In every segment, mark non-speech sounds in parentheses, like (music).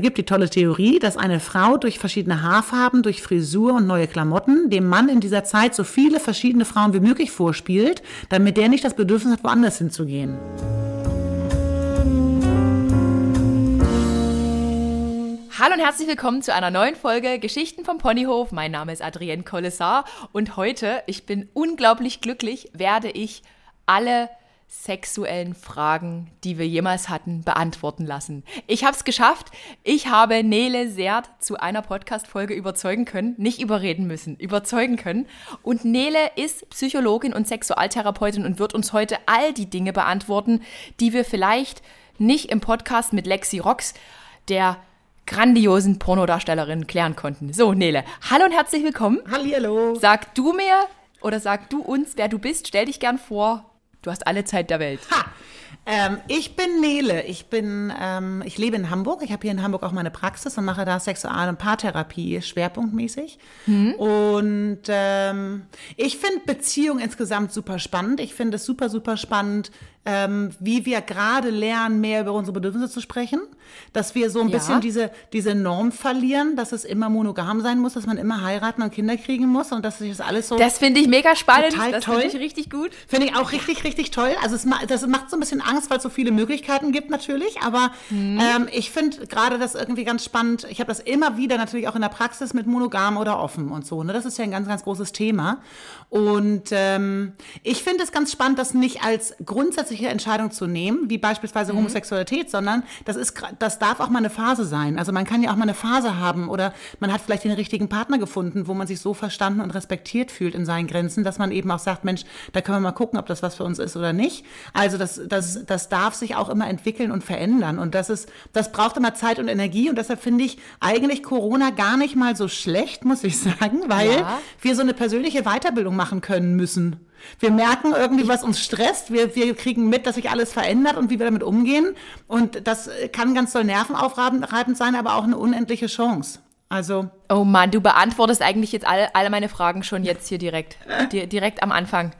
gibt die tolle Theorie, dass eine Frau durch verschiedene Haarfarben, durch Frisur und neue Klamotten dem Mann in dieser Zeit so viele verschiedene Frauen wie möglich vorspielt, damit der nicht das Bedürfnis hat, woanders hinzugehen. Hallo und herzlich willkommen zu einer neuen Folge Geschichten vom Ponyhof. Mein Name ist Adrienne Collessar und heute, ich bin unglaublich glücklich, werde ich alle sexuellen Fragen, die wir jemals hatten, beantworten lassen. Ich habe es geschafft. Ich habe Nele Sert zu einer Podcast-Folge überzeugen können, nicht überreden müssen, überzeugen können. Und Nele ist Psychologin und Sexualtherapeutin und wird uns heute all die Dinge beantworten, die wir vielleicht nicht im Podcast mit Lexi Rox, der grandiosen Pornodarstellerin, klären konnten. So, Nele, hallo und herzlich willkommen. Hallihallo. Sag du mir oder sag du uns, wer du bist. Stell dich gern vor. Du hast alle Zeit der Welt. Ha! Ähm, ich bin Nele. Ich bin, ähm, ich lebe in Hamburg. Ich habe hier in Hamburg auch meine Praxis und mache da Sexual- und Paartherapie schwerpunktmäßig. Mhm. Und ähm, ich finde Beziehung insgesamt super spannend. Ich finde es super, super spannend, ähm, wie wir gerade lernen, mehr über unsere Bedürfnisse zu sprechen. Dass wir so ein ja. bisschen diese, diese Norm verlieren, dass es immer monogam sein muss, dass man immer heiraten und Kinder kriegen muss und dass sich das alles so. Das finde ich mega spannend. Total das finde ich richtig gut. Finde ich auch richtig, richtig toll. Also es, das macht so ein bisschen Angst, weil es so viele Möglichkeiten gibt natürlich. Aber mhm. ähm, ich finde gerade das irgendwie ganz spannend. Ich habe das immer wieder natürlich auch in der Praxis mit monogam oder offen und so. Ne? Das ist ja ein ganz, ganz großes Thema. Und ähm, ich finde es ganz spannend, das nicht als grundsätzliche Entscheidung zu nehmen, wie beispielsweise mhm. Homosexualität, sondern das ist, das darf auch mal eine Phase sein. Also man kann ja auch mal eine Phase haben oder man hat vielleicht den richtigen Partner gefunden, wo man sich so verstanden und respektiert fühlt in seinen Grenzen, dass man eben auch sagt, Mensch, da können wir mal gucken, ob das was für uns ist oder nicht. Also das, das, das darf sich auch immer entwickeln und verändern. Und das ist, das braucht immer Zeit und Energie. Und deshalb finde ich eigentlich Corona gar nicht mal so schlecht, muss ich (laughs) sagen, weil ja. wir so eine persönliche Weiterbildung machen können müssen. Wir merken irgendwie, was uns stresst. Wir, wir kriegen mit, dass sich alles verändert und wie wir damit umgehen. Und das kann ganz doll nervenaufreibend sein, aber auch eine unendliche Chance. Also. Oh Mann, du beantwortest eigentlich jetzt alle, alle meine Fragen schon jetzt hier direkt. (laughs) direkt am Anfang.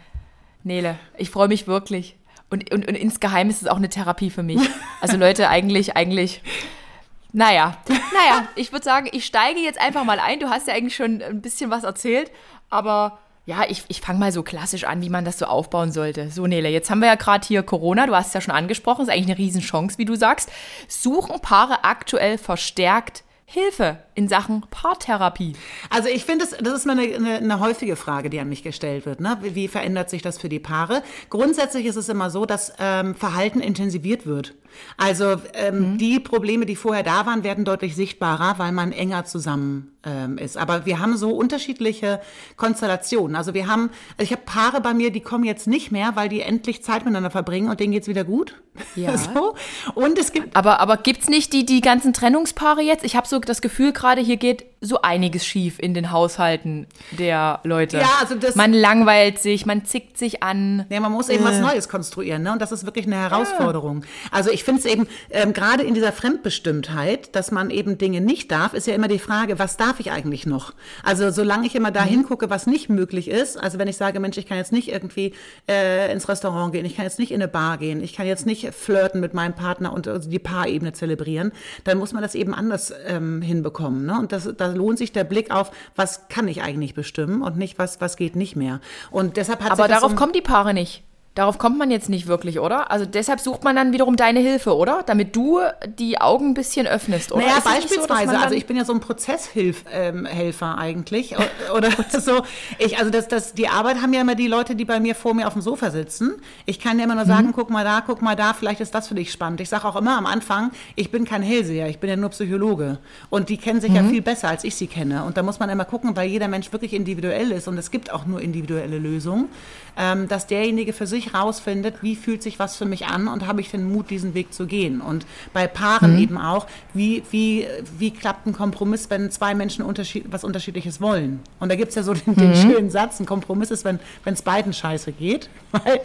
Nele, ich freue mich wirklich. Und, und, und insgeheim ist es auch eine Therapie für mich. (laughs) Also Leute, eigentlich, eigentlich. Naja, naja, ich würde sagen, ich steige jetzt einfach mal ein. Du hast ja eigentlich schon ein bisschen was erzählt, aber ja, ich, ich fange mal so klassisch an, wie man das so aufbauen sollte. So, Nele, jetzt haben wir ja gerade hier Corona, du hast es ja schon angesprochen, ist eigentlich eine Riesenchance, wie du sagst. Suchen Paare aktuell verstärkt Hilfe in Sachen Paartherapie? Also ich finde, das, das ist mal eine, eine, eine, häufige Frage, die an mich gestellt wird. Ne? Wie, verändert sich das für die Paare? Grundsätzlich ist es immer so, dass ähm, Verhalten intensiviert wird. Also ähm, mhm. die Probleme, die vorher da waren, werden deutlich sichtbarer, weil man enger zusammen ähm, ist. Aber wir haben so unterschiedliche Konstellationen. Also wir haben, also ich habe Paare bei mir, die kommen jetzt nicht mehr, weil die endlich Zeit miteinander verbringen und denen geht's wieder gut. Ja. (laughs) so. Und es gibt. Aber, aber gibt's nicht die, die ganzen Trennungspaare jetzt? Ich habe so das Gefühl gerade, hier geht so einiges schief in den Haushalten der Leute. Ja, also das. Man langweilt sich, man zickt sich an. Ja, man muss eben äh. was Neues konstruieren, ne? Und das ist wirklich eine Herausforderung. Ja. Also ich finde es eben, ähm, gerade in dieser Fremdbestimmtheit, dass man eben Dinge nicht darf, ist ja immer die Frage, was darf ich eigentlich noch? Also solange ich immer da mhm. hingucke, was nicht möglich ist, also wenn ich sage, Mensch, ich kann jetzt nicht irgendwie äh, ins Restaurant gehen, ich kann jetzt nicht in eine Bar gehen, ich kann jetzt nicht flirten mit meinem Partner und also die Paarebene zelebrieren, dann muss man das eben anders ähm, hinbekommen. Ne? Und das, da lohnt sich der Blick auf, was kann ich eigentlich bestimmen und nicht, was, was geht nicht mehr. Und deshalb hat Aber darauf so kommen die Paare nicht. Darauf kommt man jetzt nicht wirklich, oder? Also deshalb sucht man dann wiederum deine Hilfe, oder? Damit du die Augen ein bisschen öffnest, oder? Naja, beispielsweise. So, also ich bin ja so ein Prozesshelfer ähm, eigentlich. Oder (laughs) so. Ich, also das, das, die Arbeit haben ja immer die Leute, die bei mir vor mir auf dem Sofa sitzen. Ich kann ja immer nur sagen, mhm. guck mal da, guck mal da, vielleicht ist das für dich spannend. Ich sage auch immer am Anfang, ich bin kein Hellseher, ich bin ja nur Psychologe. Und die kennen sich mhm. ja viel besser, als ich sie kenne. Und da muss man immer gucken, weil jeder Mensch wirklich individuell ist und es gibt auch nur individuelle Lösungen, ähm, dass derjenige für sich rausfindet, wie fühlt sich was für mich an und habe ich den Mut, diesen Weg zu gehen. Und bei Paaren mhm. eben auch, wie, wie, wie klappt ein Kompromiss, wenn zwei Menschen unterschied was Unterschiedliches wollen. Und da gibt es ja so den, den mhm. schönen Satz, ein Kompromiss ist, wenn es beiden scheiße geht, (laughs) weil,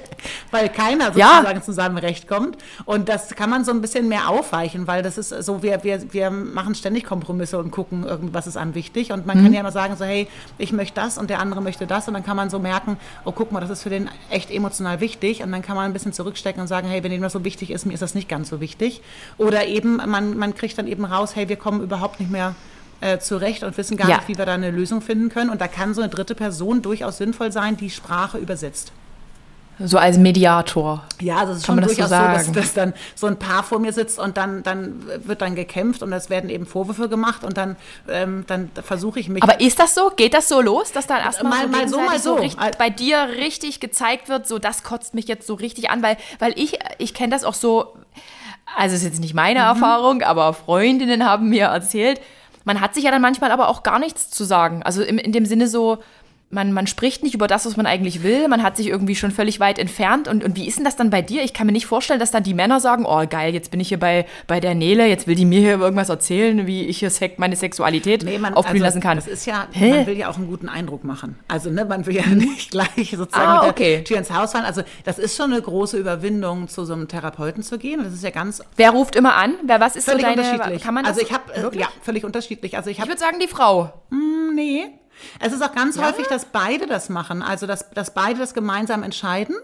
weil keiner sozusagen ja. zu seinem Recht kommt. Und das kann man so ein bisschen mehr aufweichen, weil das ist so, wir, wir, wir machen ständig Kompromisse und gucken, irgendwas ist an wichtig. Und man mhm. kann ja immer sagen, so, hey, ich möchte das und der andere möchte das. Und dann kann man so merken, oh, guck mal, das ist für den echt emotional wichtig wichtig und dann kann man ein bisschen zurückstecken und sagen, hey, wenn Ihnen das so wichtig ist, mir ist das nicht ganz so wichtig. Oder eben, man, man kriegt dann eben raus, hey, wir kommen überhaupt nicht mehr äh, zurecht und wissen gar Ja. nicht, wie wir da eine Lösung finden können. Und da kann so eine dritte Person durchaus sinnvoll sein, die Sprache übersetzt. So als Mediator. Ja, also es ist Kann schon das so durchaus so, dass, dass dann so ein Paar vor mir sitzt und dann, dann wird dann gekämpft und es werden eben Vorwürfe gemacht und dann, ähm, dann versuche ich mich. Aber ist das so? Geht das so los, dass dann erstmal Mal- so, mal so, mal so. richtig, bei dir richtig gezeigt wird, so das kotzt mich jetzt so richtig an, weil, weil ich, ich kenne das auch so, also ist jetzt nicht meine Mhm. Erfahrung, aber Freundinnen haben mir erzählt, man hat sich ja dann manchmal aber auch gar nichts zu sagen. Also im, in dem Sinne so, man, man spricht nicht über das, was man eigentlich will, man hat sich irgendwie schon völlig weit entfernt. Und, und wie ist denn das dann bei dir? Ich kann mir nicht vorstellen, dass dann die Männer sagen, oh geil, jetzt bin ich hier bei, bei der Nele, jetzt will die mir hier irgendwas erzählen, wie ich hier meine Sexualität Nee, man, aufblühen also, lassen kann. Das ist ja, Hä? man will ja auch einen guten Eindruck machen. Also, ne, man will ja (laughs) nicht gleich sozusagen Ah, mit der okay. Tür ins Haus fallen. Also, das ist schon eine große Überwindung, zu so einem Therapeuten zu gehen. Das ist ja ganz Wer ruft immer an? Wer, was ist so völlig deine, unterschiedlich. kann man das also, ich habe, äh, wirklich? ja, völlig unterschiedlich. Also, ich Ich habe würde sagen, die Frau. Nee. Es ist auch ganz häufig, dass beide das machen, also dass, dass beide das gemeinsam entscheiden.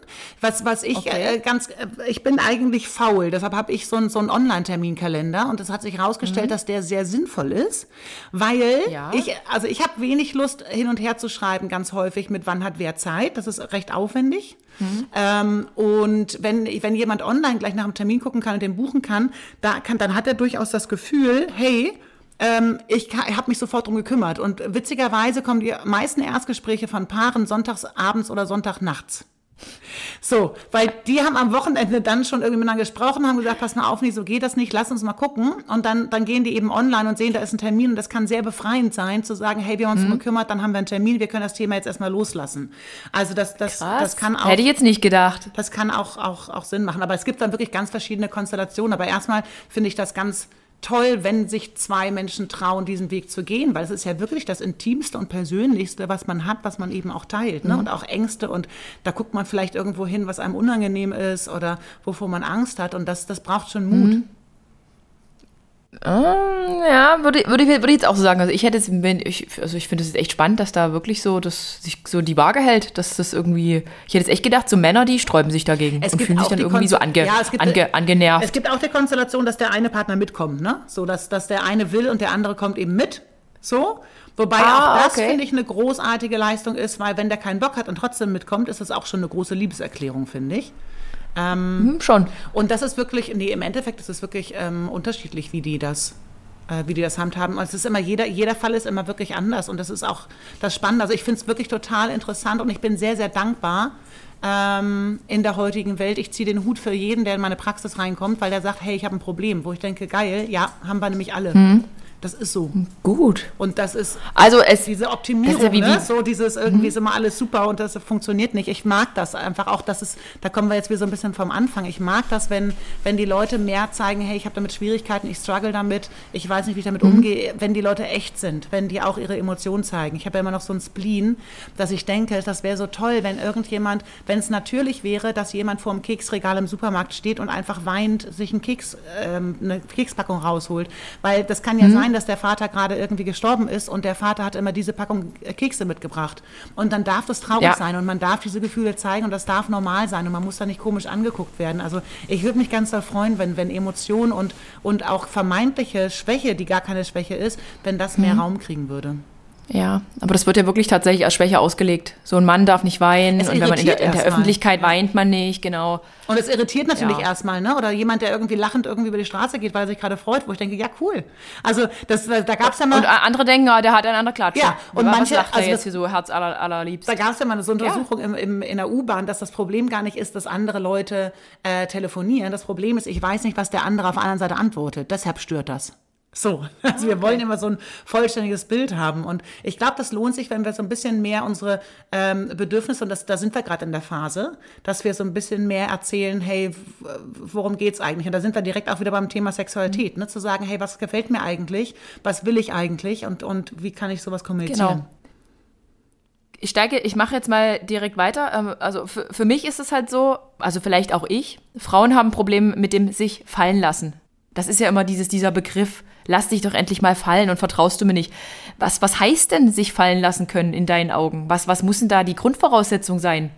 Was, was ich Okay. äh, ganz, äh, ich bin eigentlich faul, deshalb habe ich so einen, so einen Online-Terminkalender und es hat sich herausgestellt, dass der sehr sinnvoll ist, weil Mhm. Ja. ich, also ich habe wenig Lust hin und her zu schreiben, ganz häufig mit wann hat wer Zeit, das ist recht aufwendig. Mhm. Ähm, und wenn, wenn jemand online gleich nach dem Termin gucken kann und den buchen kann, da kann, dann hat er durchaus das Gefühl, hey, ähm, ich habe mich sofort drum gekümmert. Und witzigerweise kommen die meisten Erstgespräche von Paaren sonntags abends oder Sonntagnachts. So, weil die haben am Wochenende dann schon irgendwie miteinander gesprochen, haben gesagt, pass mal auf, nee, so geht das nicht, lass uns mal gucken. Und dann, dann gehen die eben online und sehen, da ist ein Termin und das kann sehr befreiend sein, zu sagen, hey, wir haben uns Mhm. gekümmert, dann haben wir einen Termin, wir können das Thema jetzt erstmal loslassen. Also das, das, das kann auch. Hätte ich jetzt nicht gedacht. Das kann auch, auch, auch Sinn machen. Aber es gibt dann wirklich ganz verschiedene Konstellationen. Aber erstmal finde ich das ganz toll, wenn sich zwei Menschen trauen, diesen Weg zu gehen, weil es ist ja wirklich das Intimste und Persönlichste, was man hat, was man eben auch teilt. Ne? Und auch Ängste. Und da guckt man vielleicht irgendwo hin, was einem unangenehm ist oder wovor man Angst hat. Und das, das braucht schon Mut. Ja, würde, würde, ich, würde ich jetzt auch so sagen. Also ich hätte jetzt, wenn ich, also ich finde es echt spannend, dass da wirklich so, dass sich so die Waage hält, dass das irgendwie, ich hätte jetzt echt gedacht, so Männer, die sträuben sich dagegen Es und fühlen sich dann irgendwie so Konse- ange, Ja, es gibt- ange, angenervt. Es gibt auch die Konstellation, dass der eine Partner mitkommt, ne? So, dass, dass der eine will und der andere kommt eben mit. So. Wobei Ah, auch das, okay. finde ich, eine großartige Leistung ist, weil wenn der keinen Bock hat und trotzdem mitkommt, ist das auch schon eine große Liebeserklärung, finde ich. Hm, schon. Und das ist wirklich, nee, im Endeffekt ist es wirklich ähm, unterschiedlich, wie die das, äh, wie die das handhaben. Und es ist immer, jeder, jeder Fall ist immer wirklich anders. Und das ist auch das Spannende. Also ich finde es wirklich total interessant und ich bin sehr, sehr dankbar ähm, in der heutigen Welt. Ich ziehe den Hut für jeden, der in meine Praxis reinkommt, weil der sagt, hey, ich habe ein Problem. Wo ich denke, geil, ja, haben wir nämlich alle. Das ist so. Gut. Und das ist Also es, diese Optimierung, ja wie- ne? so dieses irgendwie ist immer alles super und das funktioniert nicht. Ich mag das einfach auch, dass es, da kommen wir jetzt wieder so ein bisschen vom Anfang. Ich mag das, wenn, wenn die Leute mehr zeigen, hey, ich habe damit Schwierigkeiten, ich struggle damit, ich weiß nicht, wie ich damit umgehe, wenn die Leute echt sind, wenn die auch ihre Emotionen zeigen. Ich habe ja immer noch so ein Spleen, dass ich denke, das wäre so toll, wenn irgendjemand, wenn es natürlich wäre, dass jemand vor dem Keksregal im Supermarkt steht und einfach weint, sich einen Keks, ähm, eine Kekspackung rausholt. Weil das kann ja sein, dass der Vater gerade irgendwie gestorben ist und der Vater hat immer diese Packung Kekse mitgebracht. Und dann darf das traurig Ja. sein und man darf diese Gefühle zeigen und das darf normal sein und man muss da nicht komisch angeguckt werden. Also ich würde mich ganz doll freuen, wenn, wenn Emotionen und, und auch vermeintliche Schwäche, die gar keine Schwäche ist, wenn das mehr Raum kriegen würde. Ja, aber das wird ja wirklich tatsächlich als Schwäche ausgelegt. So ein Mann darf nicht weinen Es und wenn man in der, in der. Öffentlichkeit weint man nicht, genau. Und es irritiert natürlich Ja. erstmal, ne? Oder jemand, der irgendwie lachend irgendwie über die Straße geht, weil er sich gerade freut, wo ich denke, ja, cool. Also das, da gab es ja mal. Und andere denken, ah, der hat einen anderen Klatsche. Ja, und Was manche- lacht also jetzt das- hier so Herz aller, allerliebst. Da gab es ja mal so eine Untersuchung im, im, in der U-Bahn, dass das Problem gar nicht ist, dass andere Leute äh, telefonieren. Das Problem ist, ich weiß nicht, was der andere auf der anderen Seite antwortet. Deshalb stört das. So, (laughs) also wir wollen immer so ein vollständiges Bild haben. Und ich glaube, das lohnt sich, wenn wir so ein bisschen mehr unsere ähm, Bedürfnisse, und das, da sind wir gerade in der Phase, dass wir so ein bisschen mehr erzählen, hey, worum geht's eigentlich? Und da sind wir direkt auch wieder beim Thema Sexualität, ne? zu sagen, hey, was gefällt mir eigentlich? Was will ich eigentlich? Und, und wie kann ich sowas kommunizieren? Genau. ich steige, ich mache jetzt mal direkt weiter. Ähm, Also für, für mich ist es halt so, also vielleicht auch ich, Frauen haben ein Problem mit dem sich fallen lassen. Das ist ja immer dieses, dieser Begriff, lass dich doch endlich mal fallen und vertraust du mir nicht. Was, was heißt denn sich fallen lassen können in deinen Augen? Was, was muss denn da die Grundvoraussetzung sein?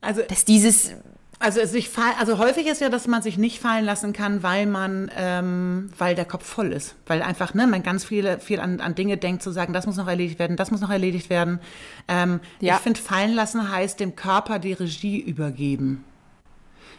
Also, dass dieses also, sich also häufig ist ja, dass man sich nicht fallen lassen kann, weil man, ähm, weil der Kopf voll ist. Weil einfach, ne, man ganz viele, viel an, an Dinge denkt, zu sagen, das muss noch erledigt werden, das muss noch erledigt werden. Ähm, ja. Ich finde, fallen lassen heißt dem Körper die Regie übergeben.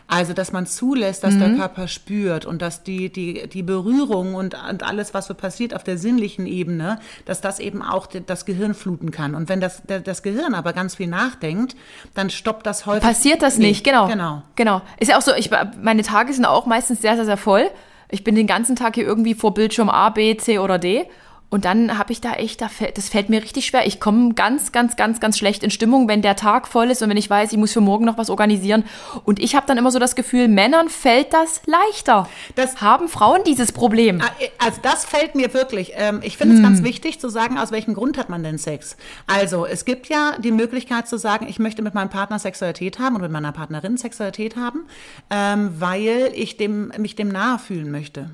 Also, dass man zulässt, dass mhm. der Körper spürt und dass die, die, die Berührung und, und alles, was so passiert auf der sinnlichen Ebene, dass das eben auch das Gehirn fluten kann. Und wenn das, das Gehirn aber ganz viel nachdenkt, dann stoppt das häufig. Passiert das nicht, genau. Genau. Genau. Ist ja auch so, ich, meine Tage sind auch meistens sehr, sehr, sehr voll. Ich bin den ganzen Tag hier irgendwie vor Bildschirm A, B, C oder D. Und dann habe ich da echt, das fällt mir richtig schwer. Ich komme ganz, ganz, ganz, ganz schlecht in Stimmung, wenn der Tag voll ist und wenn ich weiß, ich muss für morgen noch was organisieren. Und ich habe dann immer so das Gefühl, Männern fällt das leichter. Das haben Frauen dieses Problem. Ah, also das fällt mir wirklich. Ähm, ich finde es hm. ganz wichtig zu sagen, aus welchem Grund hat man denn Sex? Also es gibt ja die Möglichkeit zu sagen, ich möchte mit meinem Partner Sexualität haben und mit meiner Partnerin Sexualität haben, ähm, weil ich dem, mich dem nahe fühlen möchte.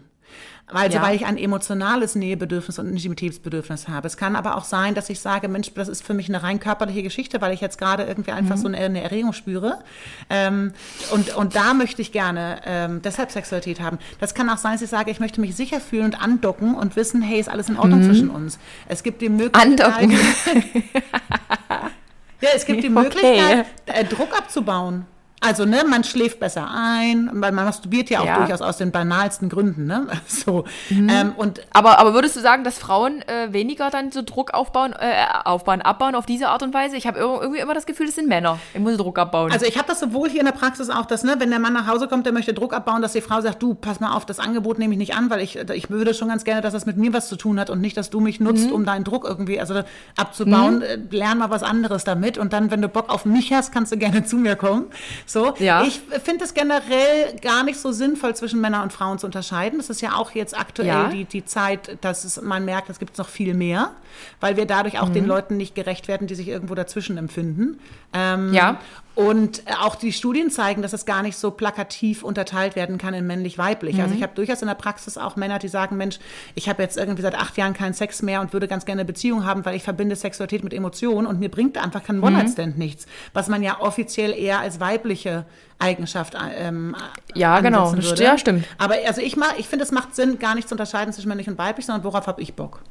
Also ja. weil ich ein emotionales Nähebedürfnis und Intimitätsbedürfnis habe. Es kann aber auch sein, dass ich sage, Mensch, das ist für mich eine rein körperliche Geschichte, weil ich jetzt gerade irgendwie einfach mhm. so eine, eine, Erregung spüre. Ähm, und, und da möchte ich gerne ähm, deshalb Sexualität haben. Das kann auch sein, dass ich sage, ich möchte mich sicher fühlen und andocken und wissen, hey, ist alles in Ordnung mhm. zwischen uns. Es gibt die Möglichkeit. Andocken. (laughs) ja, es gibt die (laughs) Möglichkeit, okay. Druck abzubauen. Also, ne, man schläft besser ein, weil man masturbiert ja auch ja. durchaus aus den banalsten Gründen, ne? (laughs) So. Mhm. Ähm, und aber, aber würdest du sagen, dass Frauen äh, weniger dann so Druck aufbauen, äh, aufbauen, abbauen auf diese Art und Weise? Ich habe irgendwie immer das Gefühl, es sind Männer. Ich muss Druck abbauen. Also ich habe das sowohl hier in der Praxis auch, dass, ne, wenn der Mann nach Hause kommt, der möchte Druck abbauen, dass die Frau sagt, du, pass mal auf, das Angebot nehme ich nicht an, weil ich, ich würde schon ganz gerne, dass das mit mir was zu tun hat und nicht, dass du mich nutzt, mhm. um deinen Druck irgendwie also abzubauen. Mhm. Äh, lern mal was anderes damit und dann, wenn du Bock auf mich hast, kannst du gerne zu mir kommen. So. Ja. Ich finde es generell gar nicht so sinnvoll, zwischen Männern und Frauen zu unterscheiden. Das ist ja auch jetzt aktuell ja. die, die Zeit, dass es, man merkt, es gibt noch viel mehr, weil wir dadurch auch mhm. den Leuten nicht gerecht werden, die sich irgendwo dazwischen empfinden. Ähm, ja. Und auch die Studien zeigen, dass es gar nicht so plakativ unterteilt werden kann in männlich-weiblich. Mhm. Also ich habe durchaus in der Praxis auch Männer, die sagen, Mensch, ich habe jetzt irgendwie seit acht Jahren keinen Sex mehr und würde ganz gerne eine Beziehung haben, weil ich verbinde Sexualität mit Emotionen und mir bringt einfach kein One-Night-Stand mhm. nichts. Was man ja offiziell eher als weibliche Eigenschaft ähm, Ja, genau. Ja, stimmt. Aber also ich, ich finde, es macht Sinn, gar nicht zu unterscheiden zwischen männlich und weiblich, sondern worauf habe ich Bock.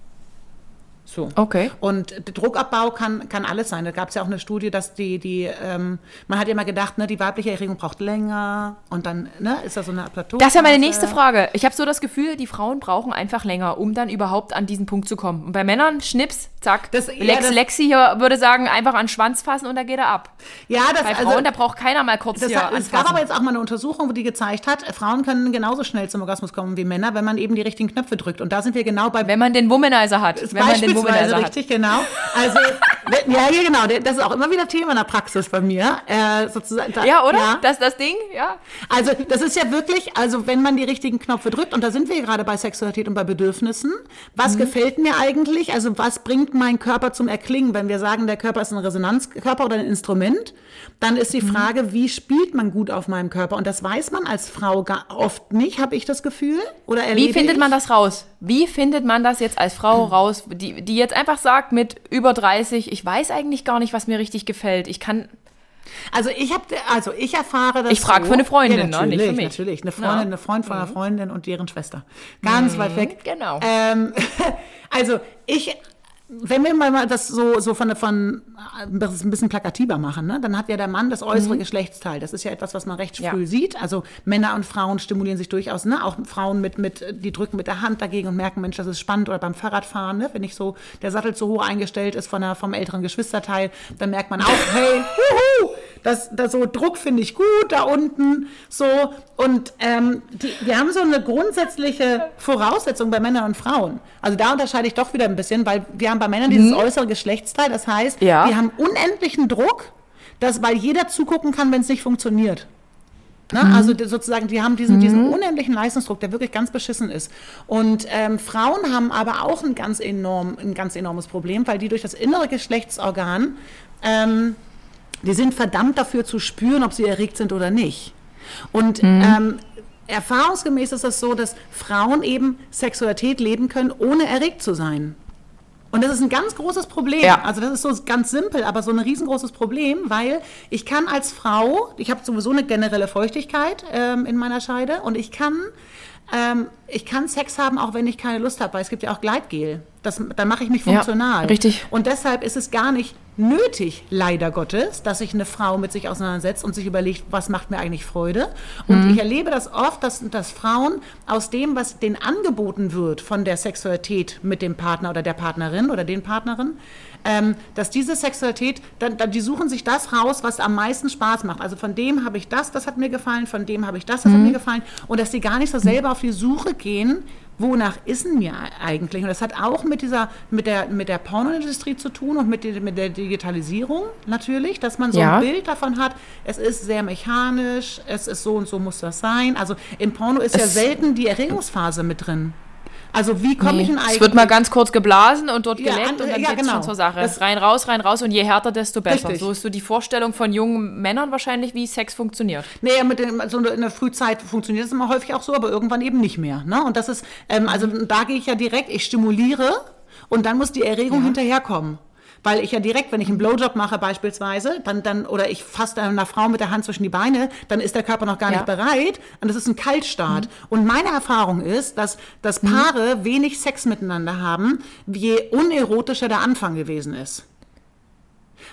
So. Okay. Und Druckabbau kann, kann alles sein. Da gab es ja auch eine Studie, dass die, die ähm, man hat ja immer gedacht, ne, die weibliche Erregung braucht länger und dann ne, ist da so eine Plateau. Das ist ja meine nächste Frage. Ich habe so das Gefühl, die Frauen brauchen einfach länger, um dann überhaupt an diesen Punkt zu kommen. Und bei Männern, Schnips, zack. Das, ja, Lex, Lexi hier würde sagen, einfach an den Schwanz fassen und da geht er ab. Ja, das Bei Frauen, also, da braucht keiner mal kurz das, hier Es gab aber jetzt auch mal eine Untersuchung, wo die gezeigt hat, Frauen können genauso schnell zum Orgasmus kommen wie Männer, wenn man eben die richtigen Knöpfe drückt. Und da sind wir genau bei... Wenn man den Womanizer hat. Wenn man den Womanizer richtig, genau. Also, (laughs) ja, ja, genau. Das ist auch immer wieder Thema in der Praxis bei mir. Äh, sozusagen, da, ja, oder? Ja. Das das Ding, ja. Also, das ist ja wirklich, also wenn man die richtigen Knöpfe drückt, und da sind wir gerade bei Sexualität und bei Bedürfnissen, was mhm. gefällt mir eigentlich? Also, was bringt mein Körper zum Erklingen? Wenn wir sagen, der Körper ist ein Resonanzkörper oder ein Instrument, dann ist die mhm. Frage, wie spielt man gut auf meinem Körper? Und das weiß man als Frau oft nicht, habe ich das Gefühl. Oder wie findet ich? man das raus? Wie findet man das jetzt als Frau (clears throat) raus, die, die jetzt einfach sagt mit über 30, ich weiß eigentlich gar nicht, was mir richtig gefällt. Ich kann. Also ich habe, also ich erfahre das. Ich frage so, für eine Freundin, ja, ne? nicht für mich. Natürlich, eine Freundin, ja. eine Freund von einer mhm. Freundin und deren Schwester. Ganz mhm, weit weg. Genau. Ähm, (laughs) also ich wenn wir mal das so, so von, von ein bisschen plakativer machen, ne? dann hat ja der Mann das äußere mhm. Geschlechtsteil. Das ist ja etwas, was man recht früh ja. sieht. Also Männer und Frauen stimulieren sich durchaus, ne? auch Frauen mit, mit, die drücken mit der Hand dagegen und merken, Mensch, das ist spannend. Oder beim Fahrradfahren, ne? wenn nicht so der Sattel zu hoch eingestellt ist von der, vom älteren Geschwisterteil, dann merkt man auch, hey, huhu, das, das so Druck finde ich gut da unten. So. Und ähm, die, wir haben so eine grundsätzliche Voraussetzung bei Männern und Frauen. Also da unterscheide ich doch wieder ein bisschen, weil wir haben bei Männern dieses mhm. äußere Geschlechtsteil. Das heißt, ja. wir haben unendlichen Druck, dass, weil jeder zugucken kann, wenn es nicht funktioniert. Ne? Mhm. Also sozusagen, die haben diesen, mhm. diesen unendlichen Leistungsdruck, der wirklich ganz beschissen ist. Und ähm, Frauen haben aber auch ein ganz, enorm, ein ganz enormes Problem, weil die durch das innere Geschlechtsorgan ähm, die sind verdammt dafür zu spüren, ob sie erregt sind oder nicht. Und mhm. ähm, erfahrungsgemäß ist es das so, dass Frauen eben Sexualität leben können, ohne erregt zu sein. Und das ist ein ganz großes Problem. Ja. Also das ist so ganz simpel, aber so ein riesengroßes Problem, weil ich kann als Frau, ich habe sowieso eine generelle Feuchtigkeit ähm, in meiner Scheide und ich kann, ähm, ich kann Sex haben, auch wenn ich keine Lust habe, weil es gibt ja auch Gleitgel. Das, dann mache ich mich Ja, funktional. richtig. Und deshalb ist es gar nicht nötig, leider Gottes, dass sich eine Frau mit sich auseinandersetzt und sich überlegt, was macht mir eigentlich Freude. Und Mhm. ich erlebe das oft, dass, dass Frauen aus dem, was denen angeboten wird von der Sexualität mit dem Partner oder der Partnerin oder den Partnerin, ähm, dass diese Sexualität, dann, dann, die suchen sich das raus, was am meisten Spaß macht. Also von dem habe ich das, das hat mir gefallen, von dem habe ich das, das hat mir gefallen. Und dass sie gar nicht so selber auf die Suche gehen, wonach ist denn mir eigentlich? Und das hat auch mit dieser, mit der, mit der Pornoindustrie zu tun und mit, der- mit der Digitalisierung natürlich, dass man so Ja. ein Bild davon hat, es ist sehr mechanisch, es ist so und so muss das sein. Also im Porno ist ja Es- selten die Erregungsphase mit drin. Also wie komme ich denn eigentlich? es wird mal ganz kurz geblasen und dort Ja, andere- und dann ja, geht's genau. schon zur Sache. Das- rein, raus, rein, raus und je härter, desto besser. Richtig. So ist so die Vorstellung von jungen Männern wahrscheinlich, wie Sex funktioniert. Nee, mit dem, also in der Frühzeit funktioniert es immer häufig auch so, aber irgendwann eben nicht mehr. Ne? Und das ist, ähm, also da gehe ich ja direkt, ich stimuliere und dann muss die Erregung hinterherkommen. Weil ich ja direkt, wenn ich einen Blowjob mache beispielsweise, dann, dann, oder ich fasse einer Frau mit der Hand zwischen die Beine, dann ist der Körper noch gar Ja. nicht bereit und das ist ein Kaltstart. Und meine Erfahrung ist, dass, dass Paare wenig Sex miteinander haben, je unerotischer der Anfang gewesen ist.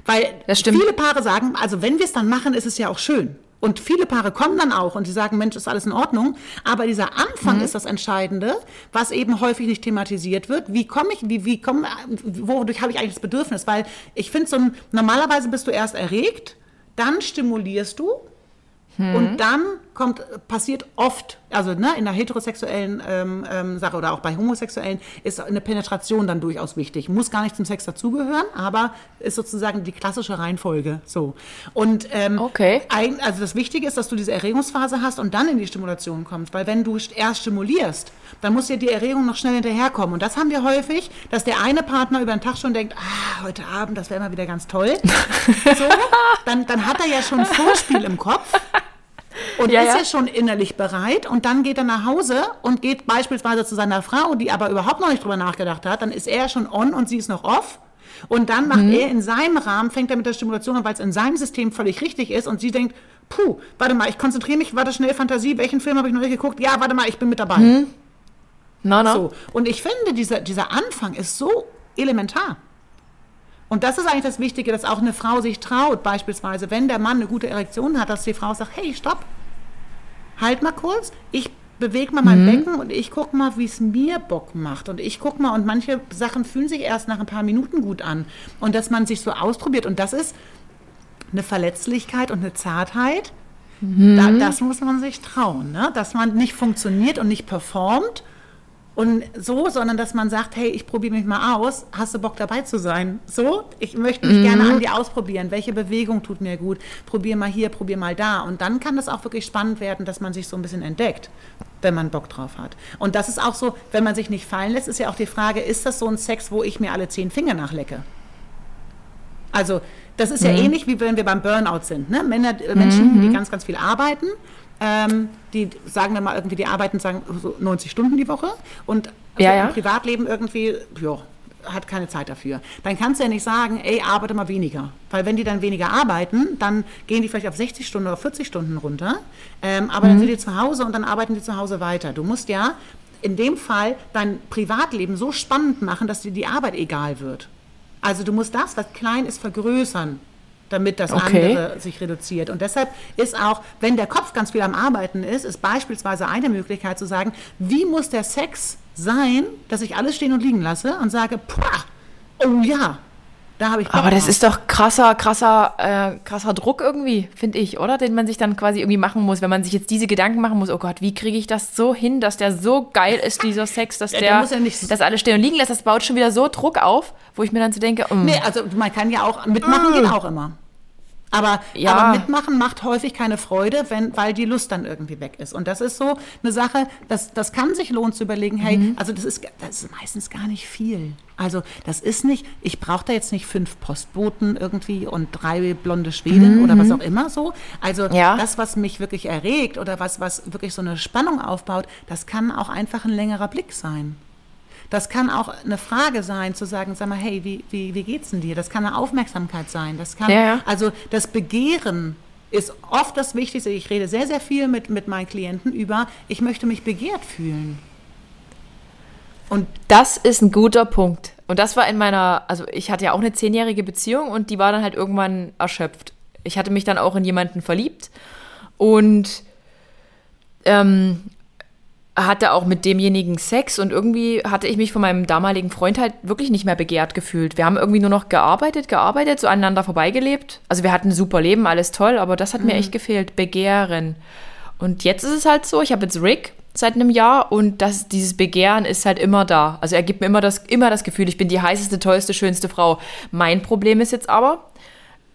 Weil viele Paare sagen, also wenn wir es dann machen, ist es ja auch schön. Und viele Paare kommen dann auch und sie sagen, Mensch, ist alles in Ordnung. Aber dieser Mhm. Anfang ist das Entscheidende, was eben häufig nicht thematisiert wird. Wie komme ich, wie, wie komme, wodurch habe ich eigentlich das Bedürfnis? Weil ich finde so, ein- normalerweise bist du erst erregt, dann stimulierst du Mhm. und dann kommt, passiert oft, also ne, in der heterosexuellen ähm, ähm, Sache oder auch bei Homosexuellen, ist eine Penetration dann durchaus wichtig. Muss gar nicht zum Sex dazugehören, aber ist sozusagen die klassische Reihenfolge. So. Und ähm, Okay. ein, also das Wichtige ist, dass du diese Erregungsphase hast und dann in die Stimulation kommst. Weil wenn du erst stimulierst, dann muss ja die Erregung noch schnell hinterherkommen. Und das haben wir häufig, dass der eine Partner über den Tag schon denkt, ah, heute Abend, das wäre mal wieder ganz toll. (laughs) so, dann, dann hat er ja schon ein Vorspiel im Kopf und Ja, ist ja. ja schon innerlich bereit und dann geht er nach Hause und geht beispielsweise zu seiner Frau, die aber überhaupt noch nicht drüber nachgedacht hat, dann ist er schon on und sie ist noch off. Und dann macht Mhm. er in seinem Rahmen, fängt er mit der Stimulation an, weil es in seinem System völlig richtig ist und sie denkt, puh, warte mal, ich konzentriere mich, warte schnell Fantasie, welchen Film habe ich noch nicht geguckt? Ja, warte mal, ich bin mit dabei. Mhm. Na, na. So. Und ich finde, dieser, dieser Anfang ist so elementar. Und das ist eigentlich das Wichtige, dass auch eine Frau sich traut, beispielsweise, wenn der Mann eine gute Erektion hat, dass die Frau sagt, hey, stopp, halt mal kurz, ich bewege mal mein Becken und ich gucke mal, wie es mir Bock macht. Und ich gucke mal, und manche Sachen fühlen sich erst nach ein paar Minuten gut an. Und dass man sich so ausprobiert. Und das ist eine Verletzlichkeit und eine Zartheit, da, das muss man sich trauen, ne? dass man nicht funktioniert und nicht performt und so, sondern dass man sagt, hey, ich probiere mich mal aus, hast du Bock dabei zu sein? So, ich möchte mich gerne an dir ausprobieren, welche Bewegung tut mir gut, probier mal hier, probier mal da und dann kann das auch wirklich spannend werden, dass man sich so ein bisschen entdeckt, wenn man Bock drauf hat. Und das ist auch so, wenn man sich nicht fallen lässt, ist ja auch die Frage, ist das so ein Sex, wo ich mir alle zehn Finger nachlecke? Also, das ist ja ähnlich, wie wenn wir beim Burnout sind. Ne? Männer, äh, Menschen, die ganz, ganz viel arbeiten, ähm, die sagen wir mal irgendwie, die arbeiten sagen so 90 Stunden die Woche und Ja, so ja. im Privatleben irgendwie, ja, hat keine Zeit dafür. Dann kannst du ja nicht sagen, ey, arbeite mal weniger. Weil wenn die dann weniger arbeiten, dann gehen die vielleicht auf 60 Stunden oder 40 Stunden runter. Ähm, aber dann sind die zu Hause und dann arbeiten die zu Hause weiter. Du musst ja in dem Fall dein Privatleben so spannend machen, dass dir die Arbeit egal wird. Also du musst das, was klein ist, vergrößern, damit das Okay. andere sich reduziert. Und deshalb ist auch, wenn der Kopf ganz viel am Arbeiten ist, ist beispielsweise eine Möglichkeit zu sagen, wie muss der Sex sein, dass ich alles stehen und liegen lasse und sage, oh ja, da habe ich Bock Aber das ist doch krasser, krasser, äh, krasser Druck irgendwie, finde ich, oder? Den man sich dann quasi irgendwie machen muss, wenn man sich jetzt diese Gedanken machen muss, oh Gott, wie kriege ich das so hin, dass der so geil ist, dieser Sex, dass der, der muss ja nicht- das alles stehen und liegen lässt, das baut schon wieder so Druck auf, wo ich mir dann so denke, mm, Nee, also man kann ja auch, mitmachen geht auch immer. Aber, Ja. aber mitmachen macht häufig keine Freude, wenn, weil die Lust dann irgendwie weg ist. Und das ist so eine Sache, das, das kann sich lohnen zu überlegen, hey, Mhm. also das ist, das ist meistens gar nicht viel. Also das ist nicht, ich brauche da jetzt nicht fünf Postboten irgendwie und drei blonde Schweden oder was auch immer so. Also Mhm. Ja. das, was mich wirklich erregt oder was, was wirklich so eine Spannung aufbaut, das kann auch einfach ein längerer Blick sein. Das kann auch eine Frage sein, zu sagen, sag mal, hey, wie, wie, wie geht's denn dir? Das kann eine Aufmerksamkeit sein. Das kann, Ja, also das Begehren ist oft das Wichtigste. Ich rede sehr, sehr viel mit, mit meinen Klienten über, ich möchte mich begehrt fühlen. Und Das ist ein guter Punkt. Und das war in meiner, also ich hatte ja auch eine zehnjährige Beziehung und die war dann halt irgendwann erschöpft. Ich hatte mich dann auch in jemanden verliebt und ähm, hatte auch mit demjenigen Sex und irgendwie hatte ich mich von meinem damaligen Freund halt wirklich nicht mehr begehrt gefühlt. Wir haben irgendwie nur noch gearbeitet, gearbeitet, so aneinander vorbeigelebt. Also wir hatten ein super Leben, alles toll, aber das hat mir echt gefehlt, Begehren. Und jetzt ist es halt so, ich habe jetzt Rick seit einem Jahr und das, dieses Begehren ist halt immer da. Also er gibt mir immer das, immer das Gefühl, ich bin die heißeste, tollste, schönste Frau. Mein Problem ist jetzt aber,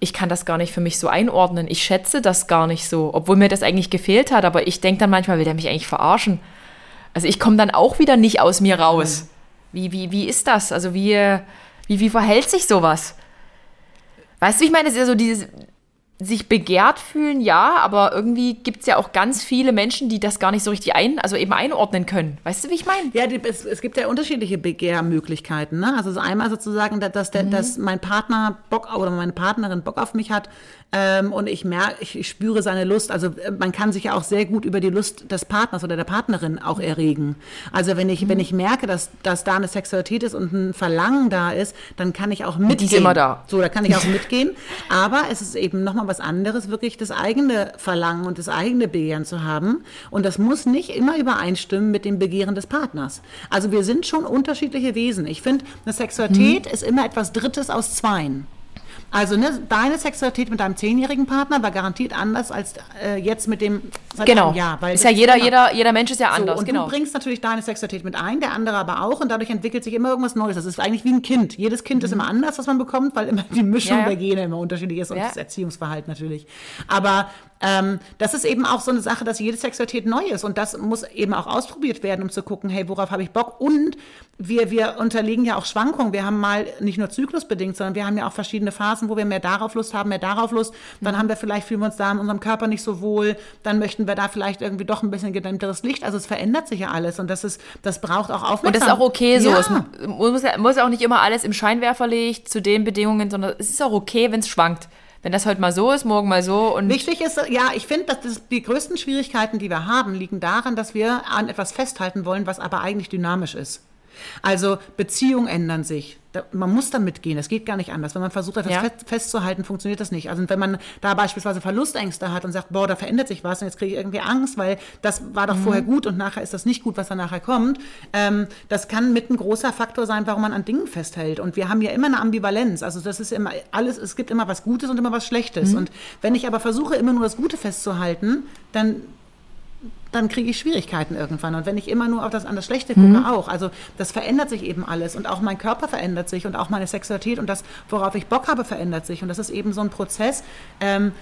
ich kann das gar nicht für mich so einordnen. Ich schätze das gar nicht so, obwohl mir das eigentlich gefehlt hat. Aber ich denke dann manchmal, will der mich eigentlich verarschen? Also ich komme dann auch wieder nicht aus mir raus. Wie, wie, wie ist das? Also wie, wie, wie verhält sich sowas? Weißt du, ich meine, es ist ja so dieses sich begehrt fühlen, ja, aber irgendwie gibt es ja auch ganz viele Menschen, die das gar nicht so richtig ein, also eben einordnen können. Weißt du, wie ich meine? Ja, die, es, es gibt ja unterschiedliche Begehrmöglichkeiten. Ne? Also so einmal sozusagen, dass, der, dass mein Partner Bock oder meine Partnerin Bock auf mich hat ähm, und ich merke, ich, ich spüre seine Lust. Also äh, man kann sich ja auch sehr gut über die Lust des Partners oder der Partnerin auch erregen. Also wenn ich, wenn ich merke, dass, dass da eine Sexualität ist und ein Verlangen da ist, dann kann ich auch mitgehen. Die ist immer da. So, da kann ich auch (laughs) mitgehen. Aber es ist eben nochmal was anderes, wirklich das eigene Verlangen und das eigene Begehren zu haben. Und das muss nicht immer übereinstimmen mit dem Begehren des Partners. Also wir sind schon unterschiedliche Wesen. Ich finde, eine Sexualität ist immer etwas Drittes aus Zweien. Also ne, deine Sexualität mit deinem zehnjährigen Partner war garantiert anders als äh, jetzt mit dem seit Genau. einem Jahr. Weil ist ja jeder, immer- jeder, jeder Mensch ist ja anders, so, und genau. du bringst natürlich deine Sexualität mit ein, der andere aber auch und dadurch entwickelt sich immer irgendwas Neues. Das ist eigentlich wie ein Kind. Jedes Kind ist immer anders, was man bekommt, weil immer die Mischung Mhm. Ja. der Gene immer unterschiedlich ist und Ja. das Erziehungsverhalten natürlich. Aber ähm, das ist eben auch so eine Sache, dass jede Sexualität neu ist und das muss eben auch ausprobiert werden, um zu gucken, hey, worauf habe ich Bock? Und wir, wir unterliegen ja auch Schwankungen. Wir haben mal nicht nur zyklusbedingt, sondern wir haben ja auch verschiedene Phasen, wo wir mehr darauf Lust haben, mehr darauf Lust. Dann haben wir vielleicht, fühlen wir uns da in unserem Körper nicht so wohl. Dann möchten wir da vielleicht irgendwie doch ein bisschen gedämmteres Licht. Also es verändert sich ja alles und das ist, das braucht auch Aufmerksamkeit. Und das ist auch okay so. Ja. Es muss, ja- muss auch nicht immer alles im Scheinwerfer liegt zu den Bedingungen, sondern es ist auch okay, wenn es schwankt. Wenn das heute mal so ist, morgen mal so und Wichtig ist, ja, ich finde, dass das, die größten Schwierigkeiten, die wir haben, liegen daran, dass wir an etwas festhalten wollen, was aber eigentlich dynamisch ist. Also Beziehungen ändern sich. Da, man muss da mitgehen. Das geht gar nicht anders. Wenn man versucht, etwas Ja. fest, festzuhalten, funktioniert das nicht. Also wenn man da beispielsweise Verlustängste hat und sagt, boah, da verändert sich was und jetzt kriege ich irgendwie Angst, weil das war doch vorher gut und nachher ist das nicht gut, was da nachher kommt. Ähm, das kann mit ein großer Faktor sein, warum man an Dingen festhält. Und wir haben ja immer eine Ambivalenz. Also das ist immer alles, es gibt immer was Gutes und immer was Schlechtes. Und wenn ich aber versuche, immer nur das Gute festzuhalten, dann dann kriege ich Schwierigkeiten irgendwann. Und wenn ich immer nur auf das, an das Schlechte gucke, auch. Also das verändert sich eben alles. Und auch mein Körper verändert sich und auch meine Sexualität und das, worauf ich Bock habe, verändert sich. Und das ist eben so ein Prozess. Ähm,